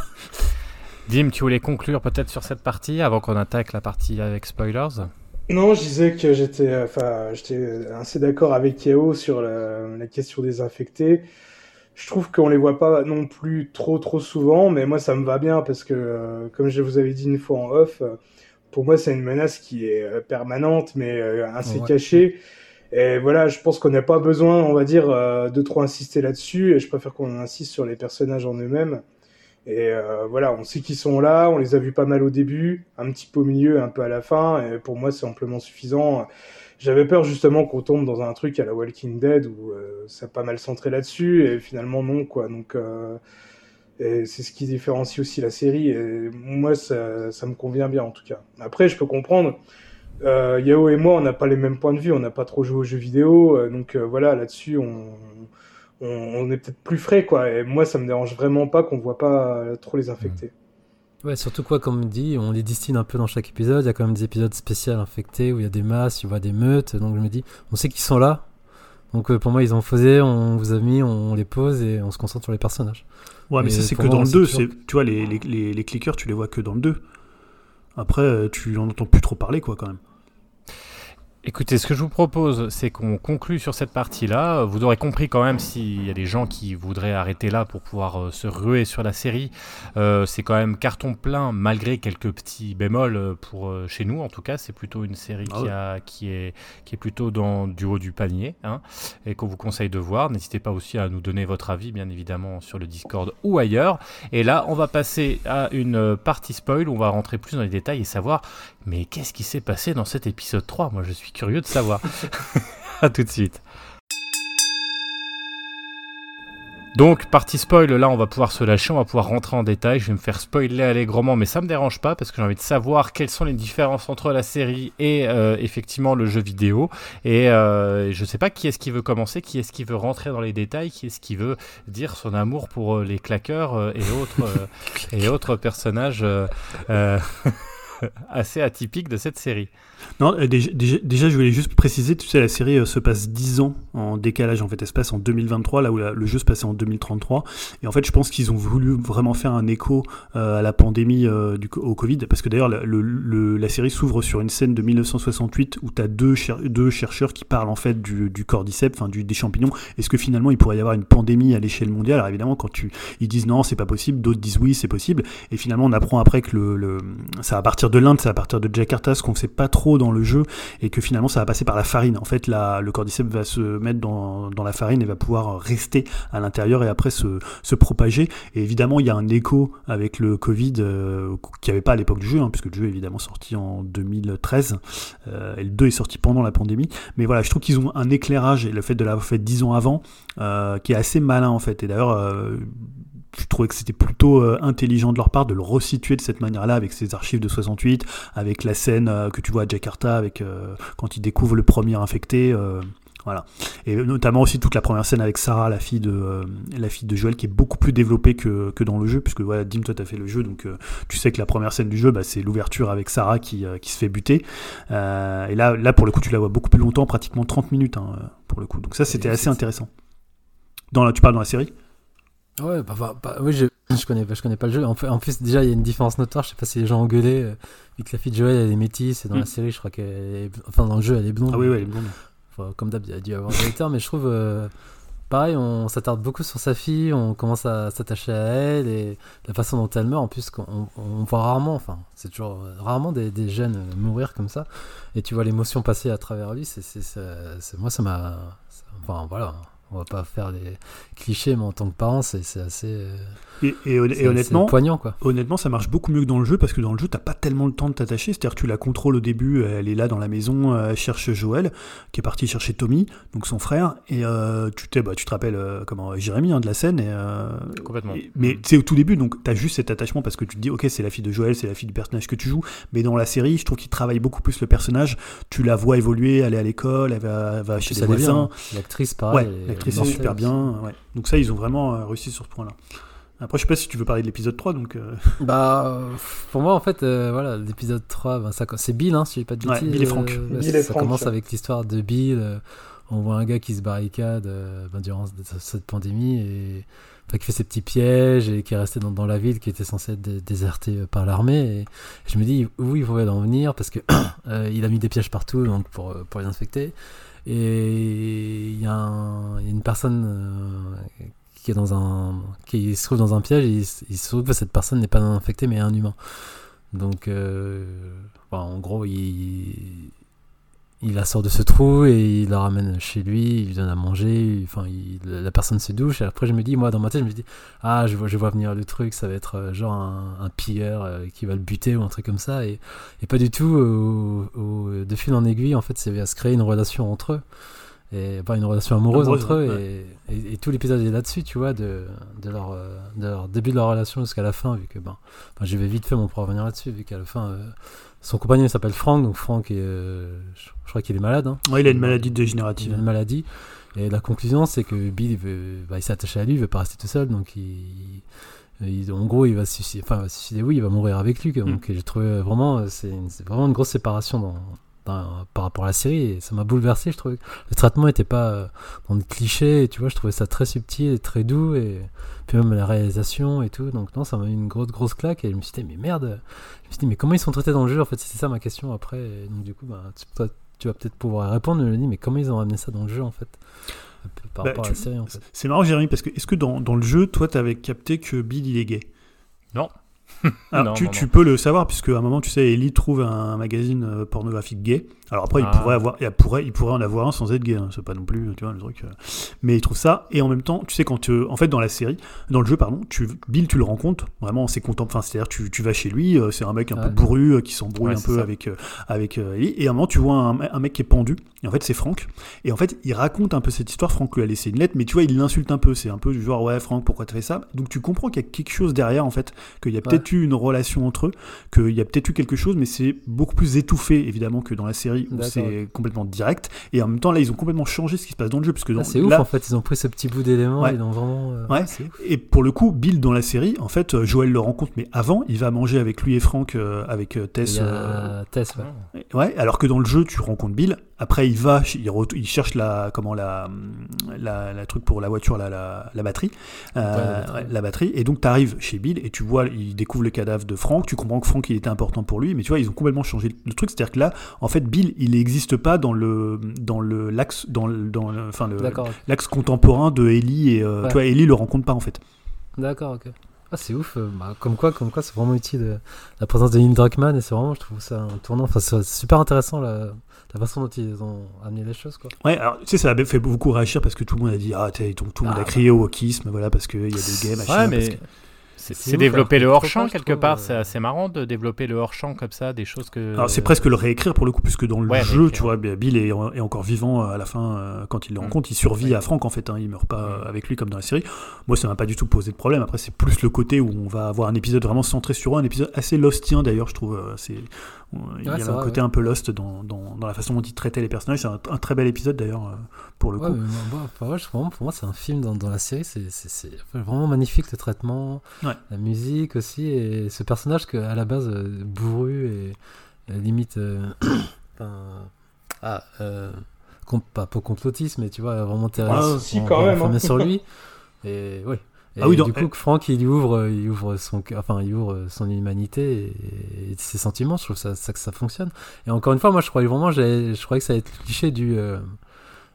Dim, tu voulais conclure peut-être sur cette partie avant qu'on attaque la partie avec spoilers? Non, je disais que j'étais euh, enfin, j'étais assez d'accord avec Yao sur la, la question des infectés. Je trouve qu'on les voit pas non plus trop trop souvent, mais moi ça me va bien parce que, euh, comme je vous avais dit une fois en off, euh, pour moi c'est une menace qui est euh, permanente mais assez Ouais. cachée. Et voilà, je pense qu'on n'a pas besoin, on va dire, de trop insister là-dessus. Et je préfère qu'on insiste sur les personnages en eux-mêmes. Et voilà, on sait qu'ils sont là, on les a vus pas mal au début, un petit peu au milieu, un peu à la fin, et pour moi c'est amplement suffisant. J'avais peur justement qu'on tombe dans un truc à la Walking Dead où euh, ça a pas mal centré là-dessus, et finalement non, quoi. Donc euh, c'est ce qui différencie aussi la série, et moi ça, me convient bien en tout cas. Après, je peux comprendre, euh, Yao et moi on n'a pas les mêmes points de vue, on n'a pas trop joué aux jeux vidéo, donc voilà, là-dessus on est peut-être plus frais, quoi. Et moi, ça me dérange vraiment pas qu'on voit pas trop les infectés. Ouais, surtout quoi, comme dit, on les distille un peu dans chaque épisode. Il y a quand même des épisodes spéciaux infectés où il y a des masses, tu vois des meutes. Donc je me dis, on sait qu'ils sont là. Donc euh, pour moi, ils ont faisé, on vous a mis, on les pose et on se concentre sur les personnages. Ouais, mais ça, c'est que moi, dans le c'est 2. toujours- c'est- Tu vois, les, les, les, les clickers, tu les vois que dans le 2. Après, euh, tu en entends plus trop parler, quoi, quand même. Écoutez, ce que je vous propose, c'est qu'on conclue sur cette partie-là. Vous aurez compris quand même s'il y a des gens qui voudraient arrêter là pour pouvoir euh, se ruer sur la série. Euh, c'est quand même carton plein, malgré quelques petits bémols euh, pour chez nous. En tout cas, c'est plutôt une série Ah qui, ouais. a, qui, est, qui est plutôt dans du haut du panier hein, et qu'on vous conseille de voir. N'hésitez pas aussi à nous donner votre avis, bien évidemment, sur le Discord ou ailleurs. Et là, on va passer à une partie spoil où on va rentrer plus dans les détails et savoir mais qu'est-ce qui s'est passé dans cet épisode 3 Moi, je suis curieux de savoir. à tout de suite. Donc, partie spoil, là, on va pouvoir se lâcher, on va pouvoir rentrer en détail. Je vais me faire spoiler allègrement, mais ça me dérange pas parce que j'ai envie de savoir quelles sont les différences entre la série et euh, effectivement le jeu vidéo. Et euh, je sais pas qui est-ce qui veut commencer, qui est-ce qui veut rentrer dans les détails, qui est-ce qui veut dire son amour pour euh, les claqueurs euh, et autres et autres personnages assez atypiques de cette série. Non, euh, déjà, je voulais juste préciser, tu sais, la série euh, se passe 10 ans en décalage, en fait, elle se passe en 2023, là où le jeu se passait en 2033. Et en fait, je pense qu'ils ont voulu vraiment faire un écho euh, à la pandémie du, au Covid, parce que d'ailleurs, la, série s'ouvre sur une scène de 1968 où tu as deux, cher- deux chercheurs qui parlent en fait du, du cordyceps, enfin des champignons. Est-ce que finalement il pourrait y avoir une pandémie à l'échelle mondiale? Alors évidemment, quand ils disent non, c'est pas possible, d'autres disent oui, c'est possible. Et finalement, on apprend après que le, le- ça va partir de l'Inde, ça va partir de Jakarta, ce qu'on sait pas trop dans le jeu, et que finalement ça va passer par la farine. En fait, la, le cordyceps va se mettre dans, la farine et va pouvoir rester à l'intérieur et après se, propager. Et évidemment, il y a un écho avec le Covid euh, qu'il avait pas à l'époque du jeu, hein, puisque le jeu est évidemment sorti en 2013, euh, et le 2 est sorti pendant la pandémie. Mais voilà, je trouve qu'ils ont un éclairage, et le fait de l'avoir fait 10 ans avant, euh, qui est assez malin en fait. Et d'ailleurs, euh, je trouvais que c'était plutôt euh, intelligent de leur part de le resituer de cette manière-là avec ces archives de 68, avec la scène euh, que tu vois à Jakarta, avec euh, quand ils découvrent le premier infecté. voilà. Et notamment aussi toute la première scène avec Sarah, la fille de, la fille de Joël, qui est beaucoup plus développée que, que dans le jeu, puisque voilà, Dim, toi, t'as fait le jeu, donc tu sais que la première scène du jeu, bah, c'est l'ouverture avec Sarah qui, qui se fait buter. Et là, là, pour le coup, tu la vois beaucoup plus longtemps, pratiquement 30 minutes, hein, pour le coup. Donc ça, c'était assez intéressant. Dans la, tu parles dans la série? Ouais, bah, bah, bah, oui, je, je connais, je connais pas le jeu. En, plus, déjà, il y a une différence notoire. Je sais pas si les gens ont gueulé. euh, vu que la fille de Joël, elle est métisse. Et dans Mm. la série, je crois qu'elle est. Enfin, dans le jeu, elle est blonde. Ah oui, ouais, elle est blonde. Enfin, comme d'hab, il y a dû avoir des haters, mais je trouve. euh, pareil, on s'attarde beaucoup sur sa fille. On commence à s'attacher à elle. Et la façon dont elle meurt, en plus, on, on voit rarement. Enfin, c'est toujours euh, rarement des, des jeunes euh, mourir comme ça. Et tu vois l'émotion passer à travers lui. C'est, moi, ça m'a. Enfin, voilà. On va pas faire des clichés, mais en tant que parent, c'est, c'est assez. Et, honnêtement, poignant, quoi. Honnêtement, ça marche beaucoup mieux que dans le jeu parce que dans le jeu, t'as pas tellement le temps de t'attacher. C'est-à-dire que tu la contrôles au début, elle est là dans la maison, euh, elle cherche Joël, qui est parti chercher Tommy, donc son frère. Et euh, tu, t'es- bah, tu te rappelles euh, comment Jérémy hein, de la scène. Et, euh, Complètement. et- mais c'est au tout début, donc t'as juste cet attachement parce que tu te dis, ok, c'est la fille de Joël, c'est la fille du personnage que tu joues. Mais dans la série, je trouve qu'il travaille beaucoup plus le personnage. Tu la vois évoluer, aller à l'école, elle va, va chez des voisins. hein. L'actrice, pareil. elle l'actrice est super aussi. bien. Ouais. Donc ça, ils ont vraiment réussi sur ce point-là. Après, je sais pas si tu veux parler de l'épisode 3, donc. euh, Bah, pour moi, en fait, euh, voilà, l'épisode 3, ben, ça, c'est Bill, hein, si j'ai pas de Ouais, bêtises. Bill et Frank. euh, bah, Bill ça et commence ouais. avec l'histoire de Bill. euh, on voit un gars qui se barricade euh, ben, durant cette- pandémie et enfin, qui fait ses petits pièges et qui est resté dans, dans la ville qui était censée être dé- désertée par l'armée. Et je me dis où il pourrait en venir parce que il a mis des pièges partout donc pour, pour les infecter. Et il y, a y une personne euh, qui est dans un qui se trouve dans un piège et il, il se trouve que cette personne n'est pas un infecté mais un humain. Donc euh, en gros il il la sort de ce trou et il la ramène chez lui il lui donne à manger enfin la personne se douche et après je me dis moi dans ma tête je me dis ah je vois je vois venir le truc ça va être euh, genre un, pilleur euh, qui va le buter ou un truc comme ça et, et pas du tout de fil en aiguille en fait c'est à se créer une relation entre eux et pas une relation amoureuse, Amoureuse, entre eux ouais. et, et- et tout l'épisode est là-dessus tu vois de, de, leur, euh, de leur début de leur relation jusqu'à la fin vu que ben enfin, je vais vite fait mon pour revenir là-dessus vu qu'à la fin euh, son compagnon s'appelle Frank donc Frank est, euh, je, je crois qu'il est malade hein. Ouais, il a une maladie il a dégénérative. une maladie et la conclusion c'est que Bill il, veut, bah, il s'est attaché à lui il veut pas rester tout seul donc il, il- en gros il va se suicider enfin il va suicider oui il va mourir avec lui Mm. donc j'ai trouvé vraiment c'est vraiment une grosse séparation dans- par rapport à la série et ça m'a bouleversé je trouvais. Le traitement était pas euh, dans le cliché et tu vois je trouvais ça très subtil et très doux et puis même la réalisation et tout. Donc non ça m'a mis une grosse grosse claque et je me suis dit mais merde. Je me suis dit mais comment ils sont traités dans le jeu en fait? C'est ça ma question après et donc du coup bah, tu, toi, tu vas peut-être pouvoir répondre je me dis mais comment ils ont ramené ça dans le jeu en fait? Peu par Bah, rapport à tu- la série en fait. C'est marrant, Jérémy, parce que est-ce que dans, dans le jeu, toi, t'avais capté que Bill, il est gay? Non. Alors, Non, tu, non, tu non. peux le savoir, puisque à un moment, tu sais, Ellie trouve un magazine euh, pornographique gay. Alors après, Ah. il, pourrait avoir, il, pourrait, il pourrait en avoir un sans être gay, hein. c'est pas non plus, tu vois, le truc. euh. Mais il trouve ça, et en même temps, tu sais, quand, euh, en fait, dans la série, dans le jeu, pardon, tu, Bill, tu le rencontres, vraiment, c'est content, enfin, c'est-à-dire, tu, tu vas chez lui, c'est un mec un peu bourru, qui s'embrouille Ouais, un peu ça. avec, avec Ellie, et à un moment, tu vois un, un mec qui est pendu, et en fait, c'est Franck, et en fait, il raconte un peu cette histoire, Franck lui a laissé une lettre, mais tu vois, il l'insulte un peu, c'est un peu du genre, ouais, Franck, pourquoi t'as fait ça? Donc tu comprends qu'il y a quelque chose derrière, en fait, qu'il y a peut-être une relation entre eux, qu'il y a peut-être eu quelque chose, mais c'est beaucoup plus étouffé, évidemment, que dans la série où c'est complètement direct. Et en même temps, là, ils ont complètement changé ce qui se passe dans le jeu, parce que dans, Ah, c'est ouf en fait ils ont pris ce petit bout d'élément Ouais. vraiment euh, Ouais. c'est ouf. Et pour le coup, Bill dans la série, en fait, euh, Joël le rencontre, mais avant, il va manger avec lui et Franck, euh, avec Tess. a Tess ouais. Ouais, alors que dans le jeu, tu rencontres Bill. Après, il va, il, cherche la, comment la, la, la truc pour la voiture, la, la, la batterie, Euh, la batterie. la batterie. Et donc, tu arrives chez Bill et tu vois, il découvre le cadavre de Franck. Tu comprends que Franck, il était important pour lui, mais tu vois, ils ont complètement changé le truc. C'est-à-dire que là, en fait, Bill, il n'existe pas dans le, dans le l'axe, dans le, dans le, enfin le, l'axe contemporain de Ellie et, euh, Ouais. tu vois, Ellie le rencontre pas en fait. D'accord, ok. Ah, c'est ouf. euh, bah, comme quoi, comme quoi, c'est vraiment utile euh, la présence de Neil Druckmann et c'est vraiment, je trouve ça un tournant. Enfin, c'est super intéressant la, la façon dont ils ont amené les choses, quoi. Ouais, alors tu sais, ça a fait beaucoup réagir parce que tout le monde a dit ah, t'es- tout, tout le monde Ah, a bah. crié au wokisme, voilà, parce qu'il y a des gays, machin. Ouais, parce mais que- c'est C'est développer alors le hors-champ quelque trouve, part. euh. C'est assez marrant de développer le hors-champ comme ça, des choses que. Alors c'est presque le réécrire pour le coup, puisque dans le Ouais, jeu, réécrire. tu vois, Bill est, est encore vivant à la fin euh, quand il le Mm. rencontre. Il survit Ouais. à Franck en fait, hein, il meurt pas Mm. euh, avec lui comme dans la série. Moi, ça m'a pas du tout posé de problème. Après, c'est plus le côté où on va avoir un épisode vraiment centré sur eux, un épisode assez lostien d'ailleurs, je trouve. euh, C'est il y Ouais, a c'est un vrai, côté ouais. un peu lost dans, dans, dans la façon dont il traitait les personnages. C'est un, un très bel épisode d'ailleurs euh, pour le Ouais, coup. je- vraiment, pour moi, c'est un film dans, dans la série. C'est vraiment magnifique le traitement, Ouais. la musique aussi. Et ce personnage que, à la base, euh, bourru et euh, limite. euh, enfin, ah, euh, pas pour complotisme, mais tu vois, vraiment terroriste. Ah, si, on- quand on même, remet hein. sur lui. Et oui. Et Ah oui, du coup, Franck, il ouvre, il ouvre son, enfin, il ouvre son humanité et, et ses sentiments. Je trouve ça, ça que ça fonctionne. Et encore une fois, moi, je croyais vraiment, je croyais que ça allait être le cliché du, euh,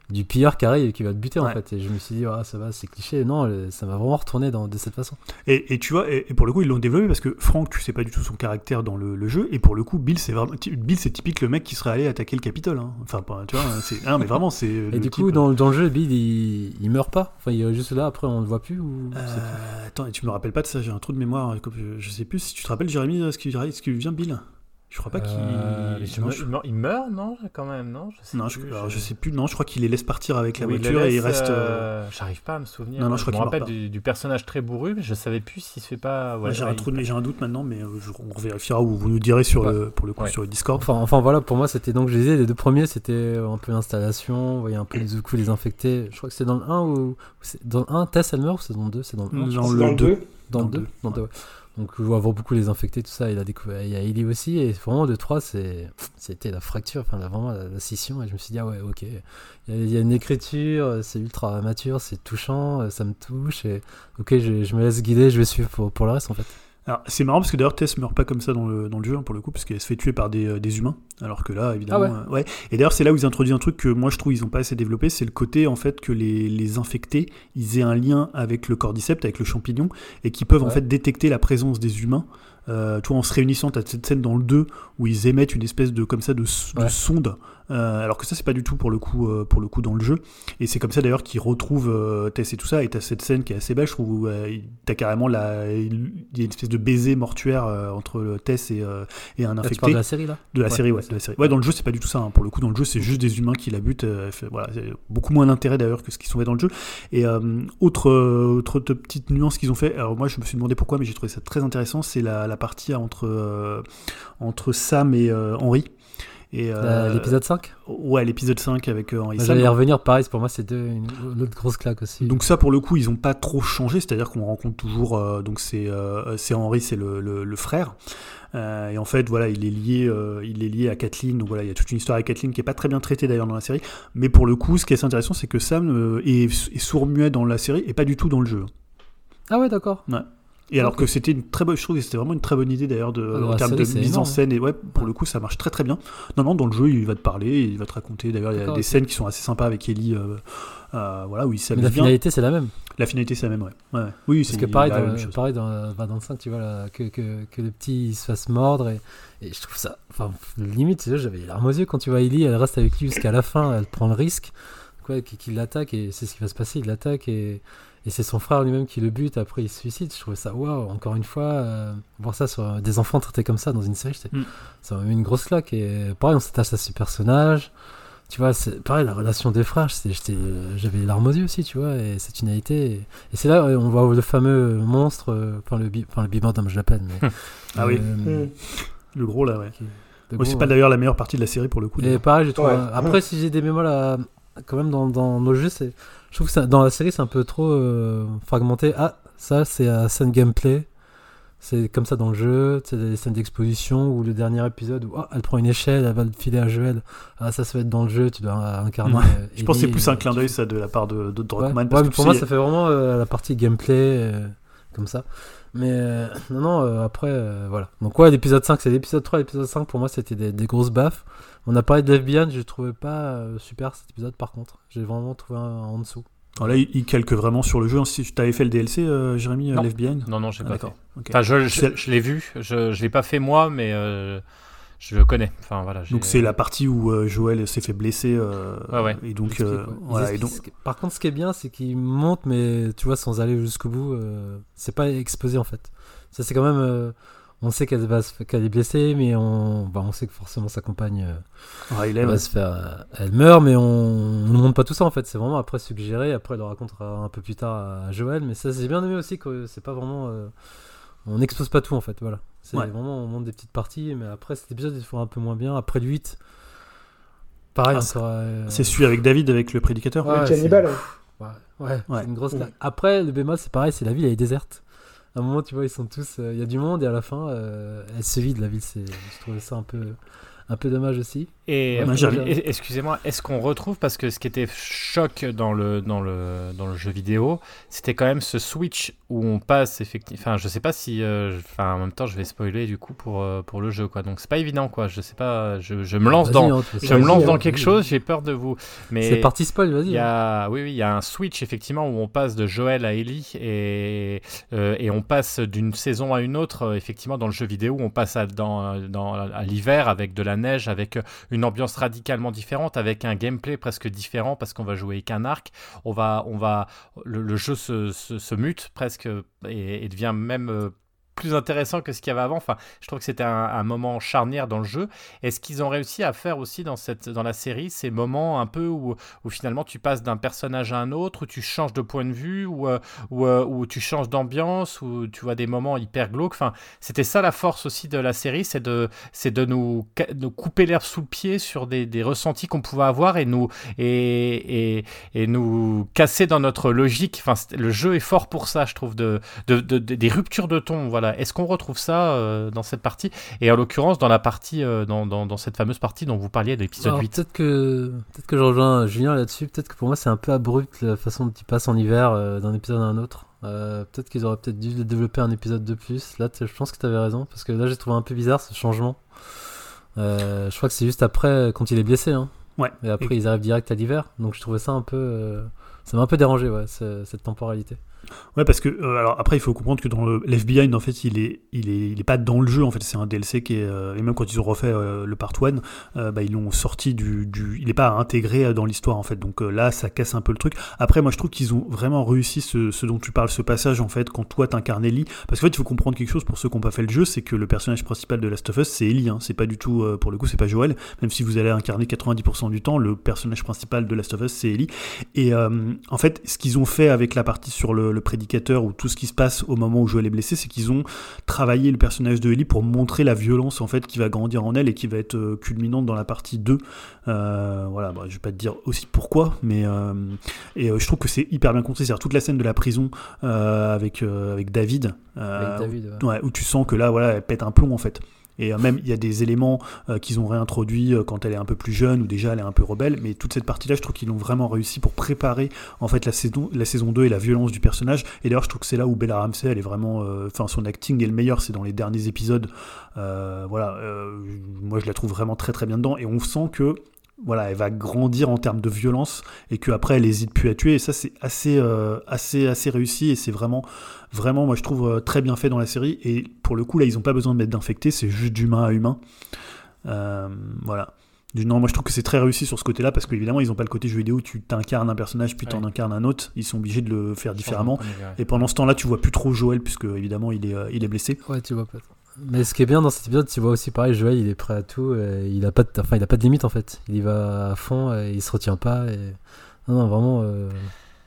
du pilleur qui arrive et qui va te buter, en fait. Et je me suis dit, ah, ça va, c'est cliché. Non, ça m'a vraiment retourné dans, de cette façon. Et, et tu vois, et, et pour le coup, ils l'ont développé parce que Franck, tu sais pas du tout son caractère dans le, le jeu, et pour le coup, Bill, c'est vraiment, Bill, c'est typique le mec qui serait allé attaquer le Capitole. hein. Enfin, pas- tu vois, c'est, ah, mais vraiment, c'est. Et le du type- coup, dans, dans le jeu, Bill, il, il meurt pas. Enfin, il est juste là, après, on le voit plus. Ou... Euh, attends, et tu me rappelles pas de ça, j'ai un trou de mémoire. Je, je sais plus si tu te rappelles, Jérémy, ce qui, ce qui vient Bill? Je crois pas qu'il. Euh, il, non, me- je- il meurt, il meurt, non Quand même, non Je sais non, je, plus, alors, je sais plus, non, je crois qu'il les laisse partir avec la Oui, il le voiture et il reste. euh, euh, J'arrive pas à me souvenir. Non, non, je crois me rappelle pas. du, du personnage très bourru, mais je savais plus s'il se fait pas. ouais, j'ai ouais, un il- trou de, j'ai un doute maintenant, mais euh, je- on vérifiera ou vous nous direz sur le, pour le coup Ouais. sur le Discord. Enfin, enfin voilà, pour moi c'était donc je disais les deux premiers c'était un peu l'installation, vous voyez un peu les coups les infectés. Je crois que c'est dans le 1 ou dans le 1 Tess elle meurt ou c'est dans le 2 C'est dans le 1 Dans le dans le 2. 2. Dans, le 2, dans deux, ouais. Donc je vois beaucoup les infectés, tout ça. Il a découvert, il y a Ellie aussi. Et vraiment, le 3, c'était la fracture, enfin vraiment la, scission. Et je me suis dit, ah ouais, ok. Il y, a, une écriture, c'est ultra mature, c'est touchant, ça me touche. Et ok, je, je, me laisse guider, je vais suivre pour, pour le reste en fait. Alors, c'est marrant parce que d'ailleurs, Tess meurt pas comme ça dans le, dans le jeu, hein, pour le coup, parce qu'elle se fait tuer par des, euh, des, humains. Alors que là, évidemment. Ah ouais. Euh, Et d'ailleurs, c'est là où ils introduisent un truc que moi je trouve ils ont pas assez développé c'est le côté, en fait, que les, les, infectés, ils aient un lien avec le cordyceps, avec le champignon, et qui peuvent, en fait, détecter la présence des humains. Euh, en se réunissant, tu as cette scène dans le 2 où ils émettent une espèce de, comme ça, de, de sonde euh, alors que ça, c'est pas du tout pour le coup, euh, pour le coup dans le jeu. Et c'est comme ça d'ailleurs qu'ils retrouvent euh, Tess et tout ça. Et t'as cette scène qui est assez belle, je trouve, où t'as carrément la, il y a une espèce de baiser mortuaire entre Tess et, et un infecté. tu de la série là? De la série, ouais. De la série. Ouais, dans le jeu, c'est pas du tout ça. Hein. Pour le coup, dans le jeu, c'est juste des humains qui la butent. voilà, beaucoup moins d'intérêt d'ailleurs que ce qu'ils sont fait dans le jeu. Et autre, autre petite nuance qu'ils ont fait. Alors moi, je me suis demandé pourquoi, mais j'ai trouvé ça très intéressant. C'est la, la, partie entre entre Sam et Henry. Euh, l'épisode 5 Ouais, l'épisode 5 avec euh, Henri bah, J'allais y revenir, pareil, pour moi c'est une, autre grosse claque aussi. Donc ça pour le coup ils ont pas trop changé, c'est-à-dire qu'on rencontre toujours, euh, donc c'est c'est Henri, c'est le, le, frère. et en fait, voilà, il est lié, il est lié à Kathleen. Donc voilà, il y a toute une histoire avec Kathleen qui est pas très bien traitée d'ailleurs dans la série. Mais pour le coup, ce qui est intéressant, c'est que Sam est, est sourd-muet dans la série et pas du tout dans le jeu. Ah ouais, d'accord. Ouais. Et alors que c'était une très bonne, trouve que c'était vraiment une très bonne idée d'ailleurs de, ah, en termes de mise en scène. Et ouais, pour le coup, ça marche très très bien. Non, non, dans le jeu, il va te parler, il va te raconter. D'ailleurs, il y a des scènes qui sont assez sympas avec Ellie. Euh, euh, voilà, où il Mais la finalité, c'est la même. La finalité, c'est la même, ouais. ouais. Oui, Parce que pareil, dans, pareil dans, bah, dans le 5, tu vois, que, que, que, le petit se fasse mordre. Et, et je trouve ça. Enfin, limite, j'avais les larmes aux yeux quand tu vois Ellie, elle reste avec lui jusqu'à la fin, elle prend le risque qu'il l'attaque, et c'est ce qui va se passer, il l'attaque, et et c'est son frère lui-même qui le bute, après il se suicide. Je trouvais ça, waouh, encore une fois, euh, voir ça sur des enfants traités comme ça dans une série, mm. ça m'a mis une grosse claque. Et pareil, on s'attache à ce personnage. Tu vois, c'est pareil, la relation des frères, j'avais les larmes aux yeux aussi, tu vois, et cette unité. Et, c'est là on voit le fameux monstre, euh, enfin le, enfin, le bimordum, je l'appelle. Mais, ah oui, euh, mm. le gros là, ouais. c'est pas d'ailleurs la meilleure partie de la série pour le coup. Et pareil, j'ai trouvé. Après, si j'ai des mémoires là, quand même dans, dans nos jeux, c'est je trouve que ça, dans la série, c'est un peu trop euh, fragmenté. Ah, ça, c'est à scène gameplay. C'est comme ça dans le jeu. C'est des scènes d'exposition ou le dernier épisode où oh, elle prend une échelle, elle va le filer à Joël. Ah, ça, ça va être dans le jeu, tu dois incarner. Euh, je pense que c'est plus un clin d'œil, ça, de la part de, de Druckmann. pour moi, ça fait vraiment euh, la partie gameplay, comme ça. Mais non, non, après, voilà. Donc, ouais, l'épisode 5, c'est l'épisode 3, l'épisode 5, pour moi, c'était des, des grosses baffes. On a parlé de Left je trouvais pas euh, super cet épisode par contre. J'ai vraiment trouvé un, en dessous. Alors là, il, calque vraiment sur le jeu. Si tu avais fait le DLC, euh, Jérémy, euh, non. Left Behind Non, non, j'ai ah, pas fait. Enfin, je, je, l'ai vu. Je ne l'ai pas fait moi, mais je le connais. Enfin, voilà, donc c'est la partie où Joël s'est fait blesser. ouais, ouais. Et donc, voilà, et donc... Par contre, ce qui est bien, c'est qu'il monte, mais tu vois, sans aller jusqu'au bout, c'est pas exposé en fait. Ça, c'est quand même on sait qu'elle va qu'elle est blessée, mais on, bah, on sait que forcément sa compagne euh, va se faire, euh, elle meurt, mais on ne montre pas tout ça en fait. C'est vraiment après suggéré. Après, elle le racontera un peu plus tard à Joël, mais ça c'est bien aimé aussi que c'est pas vraiment, euh, on n'expose pas tout en fait. Voilà, c'est vraiment on montre des petites parties, mais après cet épisode il faut un peu moins bien. Après le 8 pareil, ah, c'est celui avec David avec le prédicateur. Ouais, cannibale. Ouais, ouais, une grosse. Après le bémol c'est pareil, c'est la ville elle est déserte à un moment, tu vois, ils sont tous. Euh, il y a du monde et à la fin, euh, elle se vide la ville. Je trouvais ça un peu, un peu dommage aussi. Et excusez-moi, est-ce qu'on retrouve parce que ce qui était choc dans le dans le dans le jeu vidéo, c'était quand même ce switch où on passe effectivement. Enfin, je sais pas si. Euh, enfin, en même temps, je vais spoiler du coup pour euh, pour le jeu quoi. Donc c'est pas évident quoi. Je sais pas. Je, je me lance dans. Hein, je me lance dans hein, quelque chose. J'ai peur de vous. Mais c'est parti spoil. Vas-y. Il y a hein. oui oui il y a un switch effectivement où on passe de Joël à Ellie et euh, et on passe d'une saison à une autre effectivement dans le jeu vidéo où on passe à, dans dans à l'hiver avec de la neige avec une une ambiance radicalement différente, avec un gameplay presque différent parce qu'on va jouer qu'un arc. On va, on va, le, jeu se, mute presque et, devient même euh, plus intéressant que ce qu'il y avait avant. Enfin, je trouve que c'était un, moment charnière dans le jeu. Et ce qu'ils ont réussi à faire aussi dans, cette, dans la série, ces moments un peu où, où finalement tu passes d'un personnage à un autre, où tu changes de point de vue, où, euh, euh, où tu changes d'ambiance, où tu vois des moments hyper glauques. Enfin, c'était ça la force aussi de la série, c'est de, c'est de nous, nous couper l'herbe sous le pied sur des, des ressentis qu'on pouvait avoir et nous, et, et, et, nous casser dans notre logique. Enfin, le jeu est fort pour ça, je trouve, de, de des ruptures de ton. Voilà. Est-ce qu'on retrouve ça euh, dans cette partie? Et en l'occurrence, dans la partie, euh, dans, dans, dans, cette fameuse partie dont vous parliez de l'épisode 8. Peut-être que, peut que je rejoins Julien là-dessus. Peut-être que pour moi, c'est un peu abrupt la façon dont il passe en hiver euh, d'un épisode à un autre. peut-être qu'ils auraient peut-être dû développer un épisode de plus. Là, je pense que tu avais raison. Parce que là, j'ai trouvé un peu bizarre ce changement. je crois que c'est juste après, quand il est blessé. Hein. Ouais. Et après, ils arrivent direct à l'hiver. Donc, je trouvais ça un peu. ça m'a un peu dérangé, ouais, cette temporalité. Ouais, parce que euh, alors après il faut comprendre que dans le l'FBI en fait il est il est il est pas dans le jeu en fait. C'est un DLC qui est euh, et même quand ils ont refait euh, le part 1 bah, ils l'ont sorti du, du il est pas intégré dans l'histoire en fait. Donc là ça casse un peu le truc. Après moi je trouve qu'ils ont vraiment réussi ce, ce, dont tu parles ce passage en fait quand toi t'incarnes Ellie parce qu'en fait il faut comprendre quelque chose pour ceux qui n'ont pas fait le jeu c'est que le personnage principal de Last of Us c'est Ellie hein, c'est pas du tout pour le coup c'est pas Joel. Même si vous allez incarner 90% du temps le personnage principal de Last of Us c'est Ellie et en fait ce qu'ils ont fait avec la partie sur le le prédicateur ou tout ce qui se passe au moment où Joël est blessé, c'est qu'ils ont travaillé le personnage de Ellie pour montrer la violence en fait qui va grandir en elle et qui va être euh, culminante dans la partie 2. Euh, voilà, bah, je vais pas te dire aussi pourquoi, mais euh, et je trouve que c'est hyper bien construit. C'est-à-dire toute la scène de la prison avec avec David, où tu sens que là voilà, elle pète un plomb en fait. Et euh, même, il y a des éléments euh, qu'ils ont réintroduits euh, quand elle est un peu plus jeune ou déjà elle est un peu rebelle. Mais toute cette partie-là, je trouve qu'ils l'ont vraiment réussi pour préparer en fait la saison, la saison 2 et la violence du personnage. Et d'ailleurs, je trouve que c'est là où Bella Ramsey, elle est vraiment. Enfin, son acting est le meilleur, c'est dans les derniers épisodes. voilà, moi je la trouve vraiment très très bien dedans. Et on sent que voilà, elle va grandir en termes de violence et qu'après elle hésite plus à tuer. Et ça, c'est assez, euh, assez, assez réussi et c'est vraiment, vraiment, moi je trouve euh, très bien fait dans la série. Et pour le coup, là, ils n'ont pas besoin de mettre d'infecté, c'est juste d'humain à humain. Euh, voilà. Non, moi je trouve que c'est très réussi sur ce côté-là parce qu'évidemment ils n'ont pas le côté jeu vidéo où tu t'incarnes un personnage puis tu en incarnes un autre. Ils sont obligés de le faire différemment. Et pendant ce temps-là, tu vois plus trop Joël puisque évidemment il est, il est blessé. Ouais, tu vois pas. Mais ce qui est bien dans cet épisode, tu vois aussi pareil, Joël, il est prêt à tout. il a pas de, enfin, il a pas de limite en fait. Il y va à fond, et il se retient pas. Et... Non, non, vraiment. Euh,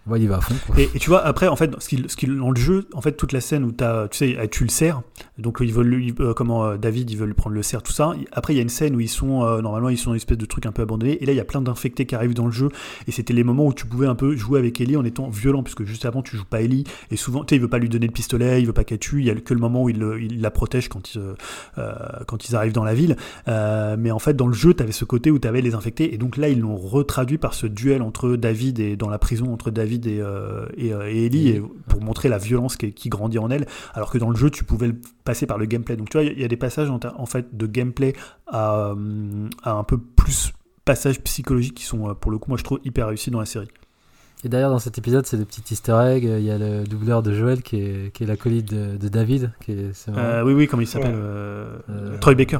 Ouais, il va à fond. Et, tu vois, après, en fait, ce qu'il, ce dans le jeu, en fait, toute la scène où as, tu sais, tu le sers, donc ils veulent euh, comment euh, David, ils veulent lui prendre le cerf, tout ça. Après, il y a une scène où ils sont, euh, normalement, ils sont une espèce de truc un peu abandonné, et là, il y a plein d'infectés qui arrivent dans le jeu, et c'était les moments où tu pouvais un peu jouer avec Ellie en étant violent, puisque juste avant, tu joues pas Ellie, et souvent, tu sais, il veut pas lui donner le pistolet, il veut pas qu'elle tue, il y a que le moment où il, il la protège quand, ils, quand ils arrivent dans la ville. mais en fait, dans le jeu, tu avais ce côté où tu avais les infectés, et donc là, ils l'ont retraduit par ce duel entre David et dans la prison entre David et et, euh, et Ellie pour montrer la violence qui, qui, grandit en elle, alors que dans le jeu tu pouvais le passer par le gameplay. Donc tu vois, il y, a des passages en, fait de gameplay à, à, un peu plus passages psychologiques qui sont euh, pour le coup moi je trouve hyper réussis dans la série. Et d'ailleurs dans cet épisode c'est des petits easter eggs, il y a le doubleur de Joel qui est, qui est l'acolyte de, de, David. Qui est, euh, oui oui comment il s'appelle Troy Baker.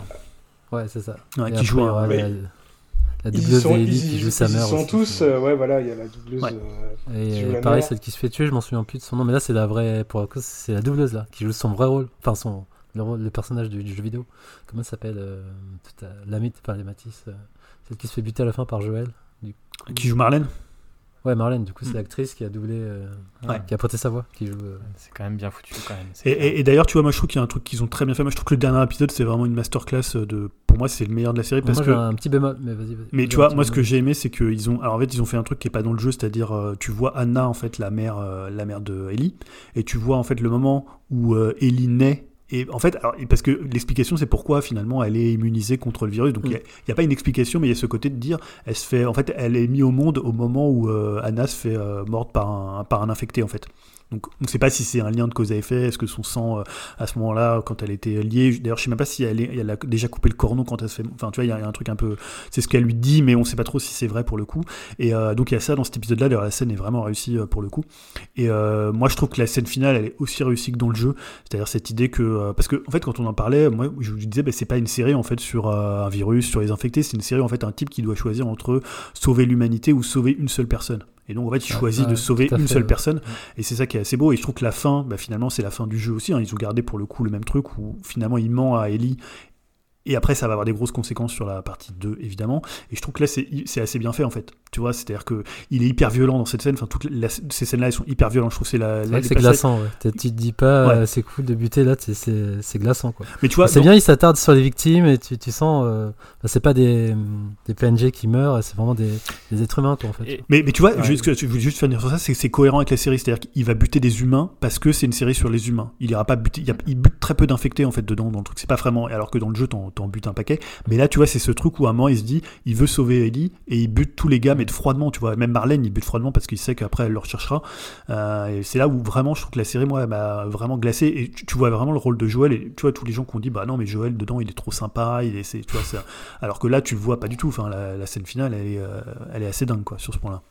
Ouais c'est ça. qui joue un, la doubleuse qui joue sa mère. Ils sont tous, euh, ouais, voilà, il y a la doubleuse. Euh, et pareil, celle qui se fait tuer, je m'en souviens plus de son nom, mais là, c'est la vraie, pour c'est la doubleuse là, qui joue son vrai rôle, enfin son, le, rôle, le personnage du, jeu vidéo. Comment ça s'appelle euh, L'amie, enfin les Matisse, celle qui se fait buter à la fin par Joël. Qui joue Marlène Ouais, Marlène, du coup, c'est mm. l'actrice qui a doublé, euh, qui a prêté sa voix, qui joue. Euh. C'est quand même bien foutu, quand même. Et, d'ailleurs, tu vois, moi, je trouve qu'il y a un truc qu'ils ont très bien fait. Moi, je trouve que le dernier épisode, c'est vraiment une masterclass de. Pour moi, c'est le meilleur de la série parce moi, que. un petit bémol, mais vas-y. mais tu vois, moi, ce que j'ai aimé, c'est qu'ils ont. Alors, en fait, ils ont fait un truc qui est pas dans le jeu, c'est-à-dire, euh, tu vois Anna, en fait, la mère, la mère de Ellie, et tu vois, en fait, le moment où Ellie naît et en fait, alors, parce que l'explication, c'est pourquoi finalement elle est immunisée contre le virus. Donc il n'y a, pas une explication, mais il y a ce côté de dire, elle se fait, en fait, elle est mise au monde au moment où euh, Anna se fait euh, morte par un, par un infecté en fait. Donc on ne sait pas si c'est un lien de cause à effet, est-ce que son sang, euh, à ce moment-là, quand elle était liée, d'ailleurs je sais même pas si elle, a déjà coupé le cordon quand elle se fait... Enfin tu vois, il y, a un truc un peu... C'est ce qu'elle lui dit, mais on ne sait pas trop si c'est vrai pour le coup. Et euh, donc il y a ça dans cet épisode-là, d'ailleurs la scène est vraiment réussie euh, pour le coup. Et moi je trouve que la scène finale, elle est aussi réussie que dans le jeu. C'est-à-dire cette idée que... parce que en fait quand on en parlait, moi je vous disais, bah, c'est pas une série en fait sur un virus, sur les infectés, c'est une série en fait un type qui doit choisir entre sauver l'humanité ou sauver une seule personne. Et donc en fait, il Ouais, choisit de sauver une fait, seule ouais. personne. Et c'est ça qui est assez beau. Et je trouve que la fin, bah, finalement, c'est la fin du jeu aussi. hein. Ils ont gardé pour le coup le même truc où finalement il ment à Ellie. Et après, ça va avoir des grosses conséquences sur la partie 2, évidemment. Et je trouve que là, c'est c'est assez bien fait, en fait. Tu vois, c'est-à-dire que il est hyper violent dans cette scène. Enfin, toutes la- ces scènes-là, elles sont hyper violentes. Je trouve que c'est la. C'est c'est glaçant, ouais. Tu te dis pas, Ouais. euh, c'est cool de buter là, c'est c'est glaçant quoi. Mais tu vois, c'est dans- bien, il s'attarde sur les victimes et tu, tu sens, euh, bah, c'est pas des, des PNG qui meurent, c'est vraiment des, des êtres humains quoi en fait. Et- Mais, mais tu vois, Ouais. juste, je veux juste finir sur ça, c'est que c'est cohérent avec la série. C'est-à-dire qu'il va buter des humains parce que c'est une série sur les humains. Il ira pas buter, il, y a- il bute très peu d'infectés en fait dedans dans le truc. C'est pas vraiment, alors que dans le jeu, t'en, t'en butes un paquet. Mais là, tu vois, c'est ce truc où à un moment, il se dit, il veut sauver Ellie et il bute tous les gars, mais de froidement, tu vois. Même Marlène, il bute froidement parce qu'il sait qu'après, elle le recherchera. Euh, et c'est là où vraiment, je trouve que la série, moi, elle m'a vraiment glacé. Et tu, tu vois vraiment le rôle de Joël. Et tu vois, tous les gens qui ont dit, bah non, mais Joël, dedans, il est trop sympa. Il est, c'est- tu vois, c'est- alors que là, tu le vois pas du tout. Enfin, la, la scène finale, elle est, euh, elle est assez dingue, quoi, sur ce point-là.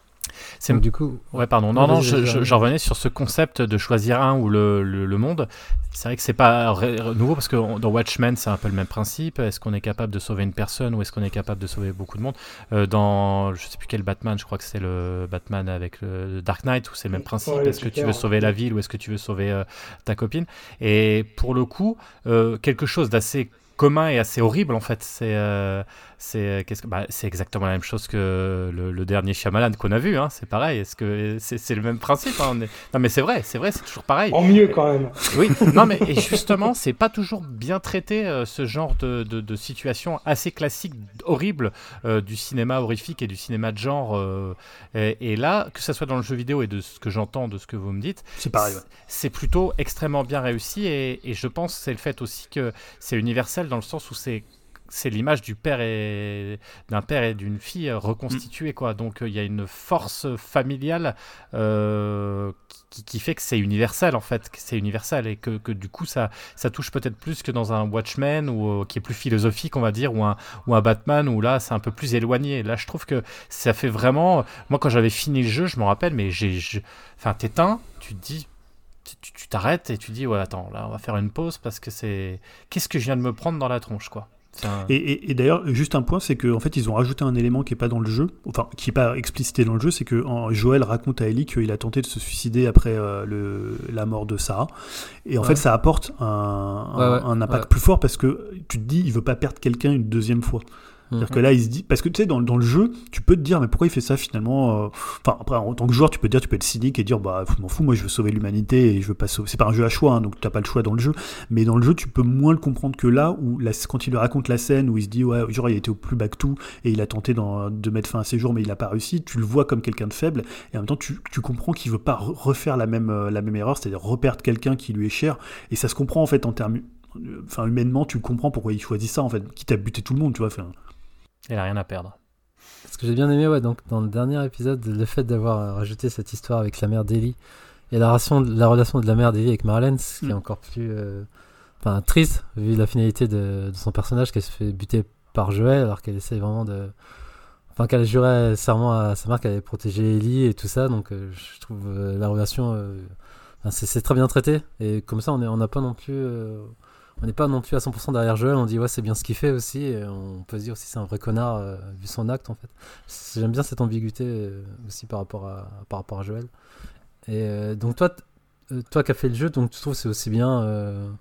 C'est Donc, du coup, Ouais, pardon. Non, non, vas-y, je, revenais sur ce concept de choisir un ou le, le, le monde. C'est vrai que c'est pas nouveau parce que on- dans Watchmen, c'est un peu le même principe. Est-ce qu'on est capable de sauver une personne ou est-ce qu'on est capable de sauver beaucoup de monde? Euh, Dans, je sais plus quel Batman, je crois que c'est le Batman avec le Dark Knight où c'est le même principe. Ouais, est-ce que tu veux sauver la ville ou est-ce que tu veux sauver euh, ta copine? Et pour le coup, euh, quelque chose d'assez commun et assez horrible en fait. C'est euh, c'est que bah, c'est exactement la même chose que le, le dernier Shyamalan qu'on a vu. Hein, c'est pareil. Est-ce que c'est le même principe hein, est- Non mais c'est vrai, c'est vrai, c'est toujours pareil. En mieux quand même. Oui, non mais et justement, c'est pas toujours bien traité euh, ce genre de, de, de situation assez classique, horrible euh, du cinéma horrifique et du cinéma de genre. euh, et, et là, que ce soit dans le jeu vidéo et de ce que j'entends, de ce que vous me dites, C'est pareil, ouais. c'est plutôt extrêmement bien réussi et, et je pense que c'est le fait aussi que c'est universel dans le sens où c'est c'est l'image du père et d'un père et d'une fille reconstituée quoi. Donc euh, il y a une force familiale euh, qui, qui fait que c'est universel en fait que c'est universel et que, que du coup ça ça touche peut-être plus que dans un Watchmen ou euh, qui est plus philosophique on va dire ou un ou un Batman où là c'est un peu plus éloigné. Là je trouve que ça fait vraiment moi quand j'avais fini le jeu je me rappelle mais j'ai je- enfin t'éteins tu te dis tu- t'arrêtes et tu dis ouais attends là on va faire une pause parce que c'est qu'est-ce que je viens de me prendre dans la tronche quoi un- Et, et- et d'ailleurs, juste un point, c'est qu'en fait, ils ont rajouté un élément qui est pas dans le jeu, enfin, qui est pas explicité dans le jeu, c'est que en- Joël raconte à Ellie qu'il a tenté de se suicider après euh, le, la mort de Sarah. Et en Ouais. fait, ça apporte un, un- Ouais, ouais, un impact plus fort parce que tu te dis, il veut pas perdre quelqu'un une deuxième fois. C'est-à-dire Mhm. que là, il se dit. Parce que tu sais, dans, dans le jeu, tu peux te dire, mais pourquoi il fait ça finalement euh, Enfin, après, en tant que joueur, tu peux te dire, tu peux être cynique et dire, bah, je m'en fous, moi, je veux sauver l'humanité et je veux pas sauver. C'est pas un jeu à choix, hein, donc t'as pas le choix dans le jeu. Mais dans le jeu, tu peux moins le comprendre que là, où la- quand il raconte la scène, où il se dit, ouais, genre, il était au plus bas que tout et il a tenté de mettre fin à ses jours, mais il a pas réussi. Tu le vois comme quelqu'un de faible et en même temps, tu, tu comprends qu'il veut pas re- refaire la même, euh, la même erreur, c'est-à-dire reperdre quelqu'un qui lui est cher. Et ça se comprend en fait en termes. Enfin, humainement, tu comprends pourquoi il choisit ça en fait, quitte à buter tout le monde, tu vois. Enfin, elle a rien à perdre Ce que j'ai bien aimé, ouais, donc dans le dernier épisode, le fait d'avoir euh, rajouté cette histoire avec la mère d'Ellie et la relation, la relation de la mère d'Ellie avec Marlène, ce qui est Mm. encore plus euh, enfin, triste vu la finalité de, de son personnage qu'elle se fait buter par Joël alors qu'elle essaie vraiment de. Enfin, qu'elle jurait serment à sa mère qu'elle allait protéger Ellie et tout ça, donc euh, je trouve euh, la relation. enfin, c'est très bien traité et comme ça on n'a pas non plus. On n'est pas non plus à 100% derrière Joël, on dit ouais c'est bien ce qu'il fait aussi, et on peut se dire aussi c'est un vrai connard euh, vu son acte en fait. J'aime bien cette ambiguïté euh, aussi par rapport à, par rapport à Joël. Et euh, donc toi, toi qui as fait le jeu, donc tu trouves c'est aussi bien,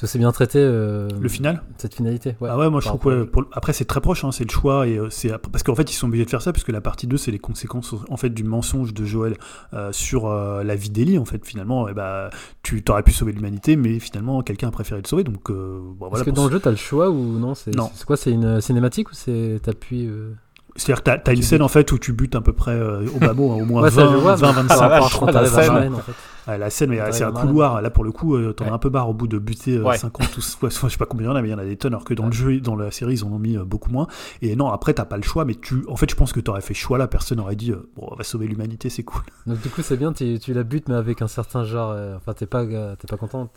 c'est aussi bien traité euh, le final cette finalité. Ouais, Ah ouais, moi je trouve que ouais, après c'est très proche, hein, c'est le choix et euh, c'est parce qu'en fait ils sont obligés de faire ça parce que la partie 2 c'est les conséquences en fait du mensonge de Joël euh, sur euh, la vie d'Ellie en fait finalement et bah tu t'aurais pu sauver l'humanité mais finalement quelqu'un a préféré le sauver donc euh, bon, Est-ce que dans ce- le jeu t'as le choix ou non C'est Non. c'est quoi C'est une cinématique ou c'est t'appuies euh, c'est-à-dire que t'as, t'as une tu scène butes. en fait où tu butes à peu près euh, au bas mot hein, au moins Ouais, ça 20, je vois. 20 mais 25 par rapport à vache, quand la t'arrives à scène. Marlène, en fait. Ah, la scène, mais c'est un couloir. Là, pour le coup, euh, t'en Ouais. as un peu barre au bout de buter euh, Ouais. 50 ou soit, soit- je sais pas combien il y en a, mais il y en a des tonnes. Alors que dans le jeu, dans la série, ils en ont mis euh, beaucoup moins. Et non, après, t'as pas le choix, mais tu, en fait, je pense que t'aurais fait choix là. Personne aurait dit, euh, bon, on va sauver l'humanité, c'est cool. Donc du coup c'est bien, tu, tu la butes mais avec un certain genre. euh, Enfin t'es pas, euh, t'es pas content.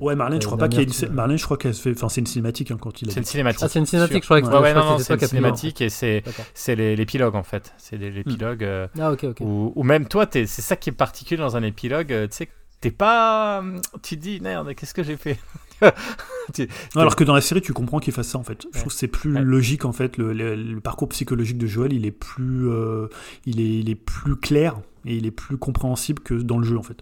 Ouais, Marlène, je crois pas qu'il y a une Marlène, je crois qu'elle se fait. Enfin, c'est une cinématique hein, quand il a c'est une cinématique Ah c'est une cinématique, je crois que Ouais, non, c'est une cinématique et c'est D'accord. c'est les- l'épilogue en fait c'est l'épilogue euh, Ah ok ok. Ou, même toi, c'est ça qui est particulier dans un épilogue, tu sais, que t'es pas. hum, Tu te dis, merde, qu'est-ce que j'ai fait? Non, alors que dans la série, tu comprends qu'il fasse ça en fait. Je Ouais. trouve que c'est plus Ouais. logique en fait. Le, le- le parcours psychologique de Joël, il est plus, euh, il est, il est plus clair et il est plus compréhensible que dans le jeu en fait.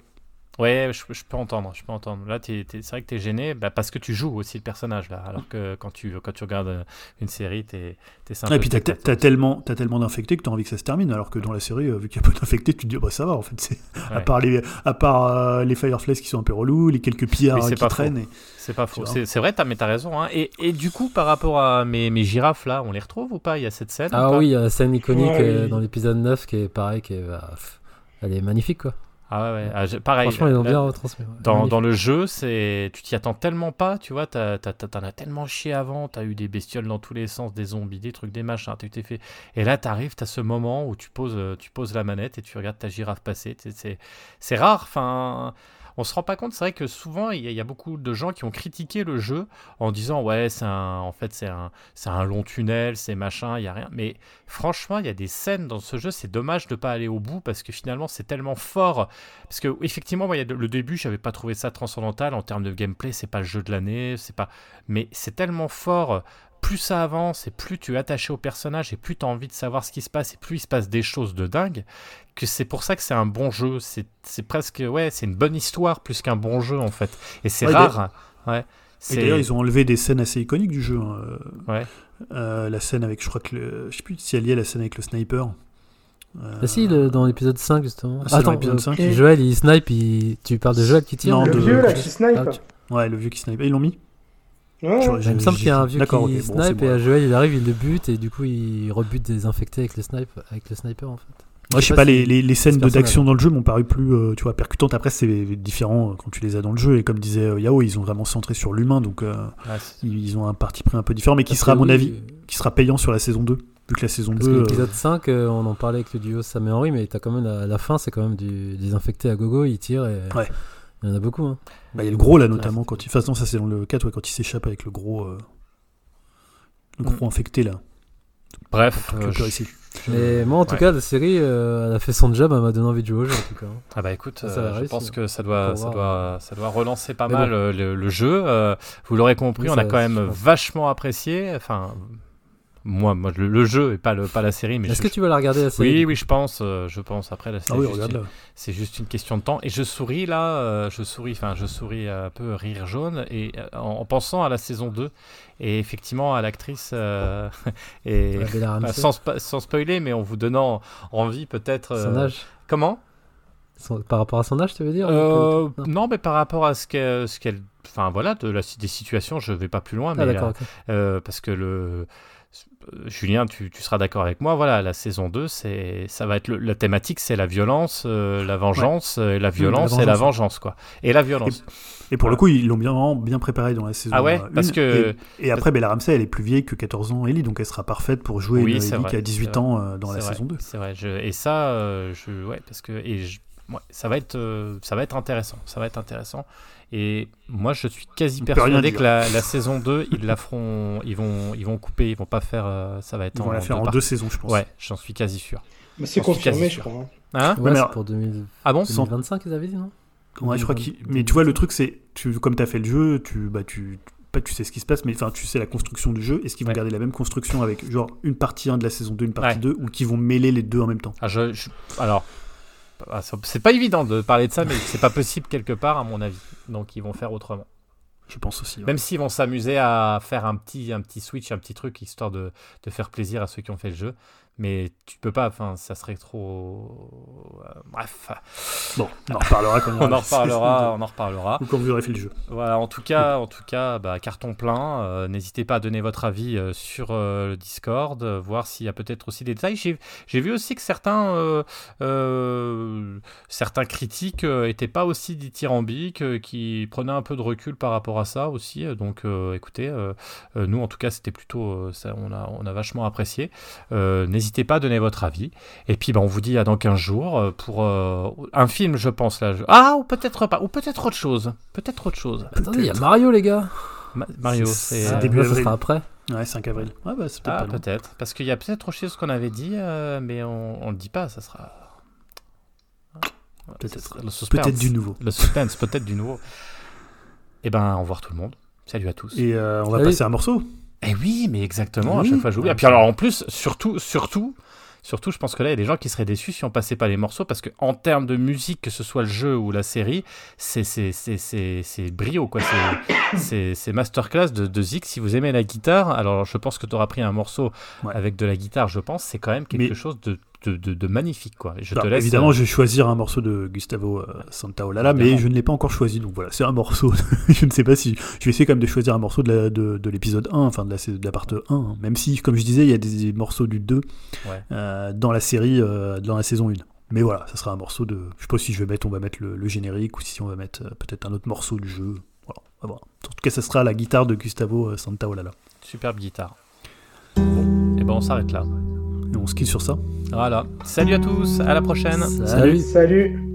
Ouais, je, je peux entendre, je peux entendre. Là, c'est vrai que t'es gêné bah, parce que tu joues aussi le personnage là. Alors que quand tu, quand tu regardes euh, une série, t'es es et puis t'as as tellement, t'as tellement d'infectés que t'as envie que ça se termine. Alors que dans la série, euh, vu qu'il y a peu d'infectés, tu te dis bah ça va en fait. c'est- À part les, à part euh, les Fireflies qui sont un peu relous, les quelques pillards Oui, qui pas traînent. et- C'est pas faux. C'est vrai, t'as- mais t'as raison. Hein. Et, et du coup, par rapport à mes, mes girafes là, on les retrouve ou pas? Il y a cette scène Ah pas? oui, il y a la scène iconique Ouais, euh, oui. dans l'épisode 9 qui est pareil, qui est, bah, elle est magnifique quoi. Ah ouais, ouais. Ah, pareil. Franchement, ils ont bien retransmis. ouais. Dans, le jeu, c'est tu t'y attends tellement pas, tu vois, t'en as tellement chié avant, t'as eu des bestioles dans tous les sens, des zombies, des trucs, des machins, tu t'es fait. Et là, t'arrives, t'as ce moment où tu poses, euh, tu poses la manette et tu regardes ta girafe passer. C'est rare, enfin. On se rend pas compte, c'est vrai que souvent il y, a- beaucoup de gens qui ont critiqué le jeu en disant ouais c'est un, en fait c'est un, c'est un long tunnel, c'est machin, il y a rien. Mais franchement il y a des scènes dans ce jeu, c'est dommage de pas aller au bout parce que finalement c'est tellement fort parce que effectivement, moi, y a le début, j'avais pas trouvé ça transcendantal en termes de gameplay. C'est pas le jeu de l'année, c'est pas. Mais c'est tellement fort. Plus ça avance et plus tu es attaché au personnage et plus tu as envie de savoir ce qui se passe et plus il se passe des choses de dingue que c'est pour ça que c'est un bon jeu. C'est c'est presque ouais, c'est une bonne histoire plus qu'un bon jeu en fait. Et c'est Ouais, rare. Ouais. Et d'ailleurs, ils ont enlevé des scènes assez iconiques du jeu. hein. Ouais. Euh, la scène avec, je crois que le, je sais plus si elle y est la scène avec le sniper. Euh, Ah si, le- dans l'épisode 5 justement. Ah, dans Attends, l'épisode euh, 5. Joël il snipe, il... tu parles de Joël qui tire Non, le de- vieux là qui snipe. Ah, tu- Ouais, le vieux qui snipe. Et ils l'ont mis Ouais, ouais. Il me semble qu'il y a un vieux qui D'accord, ok, bon, c'est snipe bon. et à Joël il arrive, il le bute et du coup il rebute des infectés avec le snipe, avec le sniper en fait. Moi, je sais pas, les, si- les, les scènes d'action dans le jeu m'ont paru plus euh, tu vois, percutantes. Après, c'est différent euh, quand tu les as dans le jeu. Et comme disait euh, Yao, ils ont vraiment centré sur l'humain. Donc, euh, c'est- ils ont un parti pris un peu différent, mais qui sera, à mon oui, avis, euh, qui sera payant sur la saison 2. Vu que la saison Parce 2. que euh, l'épisode 5, euh, on en parlait avec le duo Sam et Henry, mais t'as quand même la, la fin, c'est quand même du, des infectés à gogo, ils tirent et Ouais. il y en a beaucoup. Hein. Bah, il y a le gros là, notamment. Quand il... Enfin, non, ça c'est dans le 4, ouais, quand il s'échappe avec le gros. euh, Le gros Mm. infecté là. Bref, euh, je- ici. Mais moi en tout Ouais. cas, la série, euh, elle a fait son job, elle m'a donné envie de jouer au jeu en tout cas. hein. Ah bah écoute, Ça, ça euh, je pense que ça doit, ça voir. doit, ça doit relancer pas Mais mal bon. le, le jeu. Euh, vous l'aurez compris, Oui, on a quand même vachement apprécié. Enfin, moi, moi le, le jeu et pas, le, pas la série. Mais Est-ce que tu vas la regarder la série Oui, oui, je pense. euh, je pense. Après, la Ah série, oui, regarde c'est juste une question de temps. Et je souris là, euh, je souris, enfin, je souris un peu rire jaune et euh, en, en pensant à la saison 2 et effectivement à l'actrice euh, et bah, sans, sans spoiler, mais en vous donnant envie peut-être. son âge. Comment? Son- Par rapport à son âge, tu veux dire Non. non, mais par rapport à ce qu'elle, ce qu'elle, enfin voilà, de la, des situations, je vais pas plus loin, Ah mais parce que le Julien, tu, tu seras d'accord avec moi. Voilà, la saison 2, c'est, ça va être le- la thématique, c'est la violence, euh, la vengeance, euh, la violence et la vengeance. quoi. Et la violence. Et pour Voilà. le coup, ils l'ont bien, vraiment bien préparé dans la saison. Ah ouais, euh, parce que- Et, et après, Bella Ramsey, elle est plus vieille que 14 ans, Ellie, donc elle sera parfaite pour jouer Oui, c'est Ellie vrai, qui a c'est 18 vrai. ans euh, dans la vrai, saison 2. C'est vrai. Je, et ça, euh, je, ouais, parce que et je- ouais, ça va être, euh, ça va être intéressant. Ça va être intéressant. Et moi, je suis quasi persuadé que la, la saison 2, ils la feront, ils vont, ils vont couper, ils vont pas faire, euh, ça va être Ils vont en la faire en parties. deux saisons, je pense. Ouais, j'en suis quasi sûr. Mais c'est confirmé, je crois. hein. Hein Ouais, alors- pour 2000 Ah bon Sans- 2025, ils avaient dit, non Ouais, je crois qu'il. 2020. Mais tu vois, le truc, c'est. Tu, comme tu as fait le jeu, tu, bah, tu, pas tu sais ce qui se passe, mais enfin, tu sais la construction du jeu. Est-ce qu'ils vont Ouais. garder la même construction avec, genre, une partie 1 de la saison 2, une partie Ouais. 2, ou qu'ils vont mêler les deux en même temps? Ah, je- je- alors, c'est pas évident de parler de ça, mais c'est pas possible quelque part, à mon avis. Donc, ils vont faire autrement. Je pense aussi. ouais. Même s'ils vont s'amuser à faire un petit, un petit switch, un petit truc, histoire de, de faire plaisir à ceux qui ont fait le jeu. Mais tu peux pas, enfin, ça serait trop. euh, bref, Bon, on en reparlera quand on en la reparlera, on en reparlera. 2. Ou quand vous aurez fait le jeu. Voilà, en tout cas, en tout cas, bah, carton plein. Euh, N'hésitez pas à donner votre avis euh, sur le Discord, voir s'il y a peut-être aussi des détails. J'ai vu aussi que certains, certains critiques euh, étaient pas aussi dithyrambiques, qui prenaient un peu de recul par rapport à ça aussi. Donc, écoutez, nous, en tout cas, c'était plutôt, ça, on a, on a vachement apprécié. Euh, N'hésitez pas à donner votre avis. Et puis, bah, on vous dit à dans 15 jours euh, pour euh, un film, je pense là. Je- Ah, ou peut-être pas, ou peut-être autre chose. Peut-être autre chose. Attendez, il y a Mario, les gars Ma- Mario, C'est- euh, début avril. sera après. Ouais, 5 avril. Ouais, bah, c'est peut-être Ah, peut-être. Parce qu'il y a peut-être autre chose qu'on avait dit, euh, mais on, on le dit pas, ça sera. Peut-être. Du nouveau. Le suspense, peut-être du nouveau. Eh ben, au revoir tout le monde. Salut à tous. Et euh, on va passer un morceau. Eh oui, mais exactement, à chaque fois j'oublie. Et puis alors en plus, surtout, surtout, surtout, je pense que là, il y a des gens qui seraient déçus si on passait pas les morceaux, parce que en termes de musique, que ce soit le jeu ou la série, c'est c'est c'est c'est c'est brio quoi. C'est masterclass de, de Zik. Si vous aimez la guitare, alors je pense que tu auras pris un morceau Ouais. avec de la guitare. Je pense c'est quand même quelque Mais- chose de de, de, de magnifique quoi. Je Alors, te laisse. Bah, évidemment, euh, je vais choisir un morceau de Gustavo euh, Santaolalla, mais je ne l'ai pas encore choisi, donc voilà, c'est un morceau. je ne sais pas si. Je vais essayer quand même de choisir un morceau de l'épisode 1, enfin de la, de la part 1, hein. même si, comme je disais, il y a des morceaux du 2 Ouais. euh, dans la série, euh, dans la saison 1. Mais voilà, ça sera un morceau de. Je sais pas si je vais mettre, on va mettre le, le générique ou si on va mettre peut-être un autre morceau du jeu. Voilà, on va voir. En tout cas, ça sera la guitare de Gustavo Santaolalla. superbe guitare. Bon, et ben on s'arrête là. Et on se quitte sur ça. Voilà. Salut à tous. À la prochaine. Salut. Salut. Thank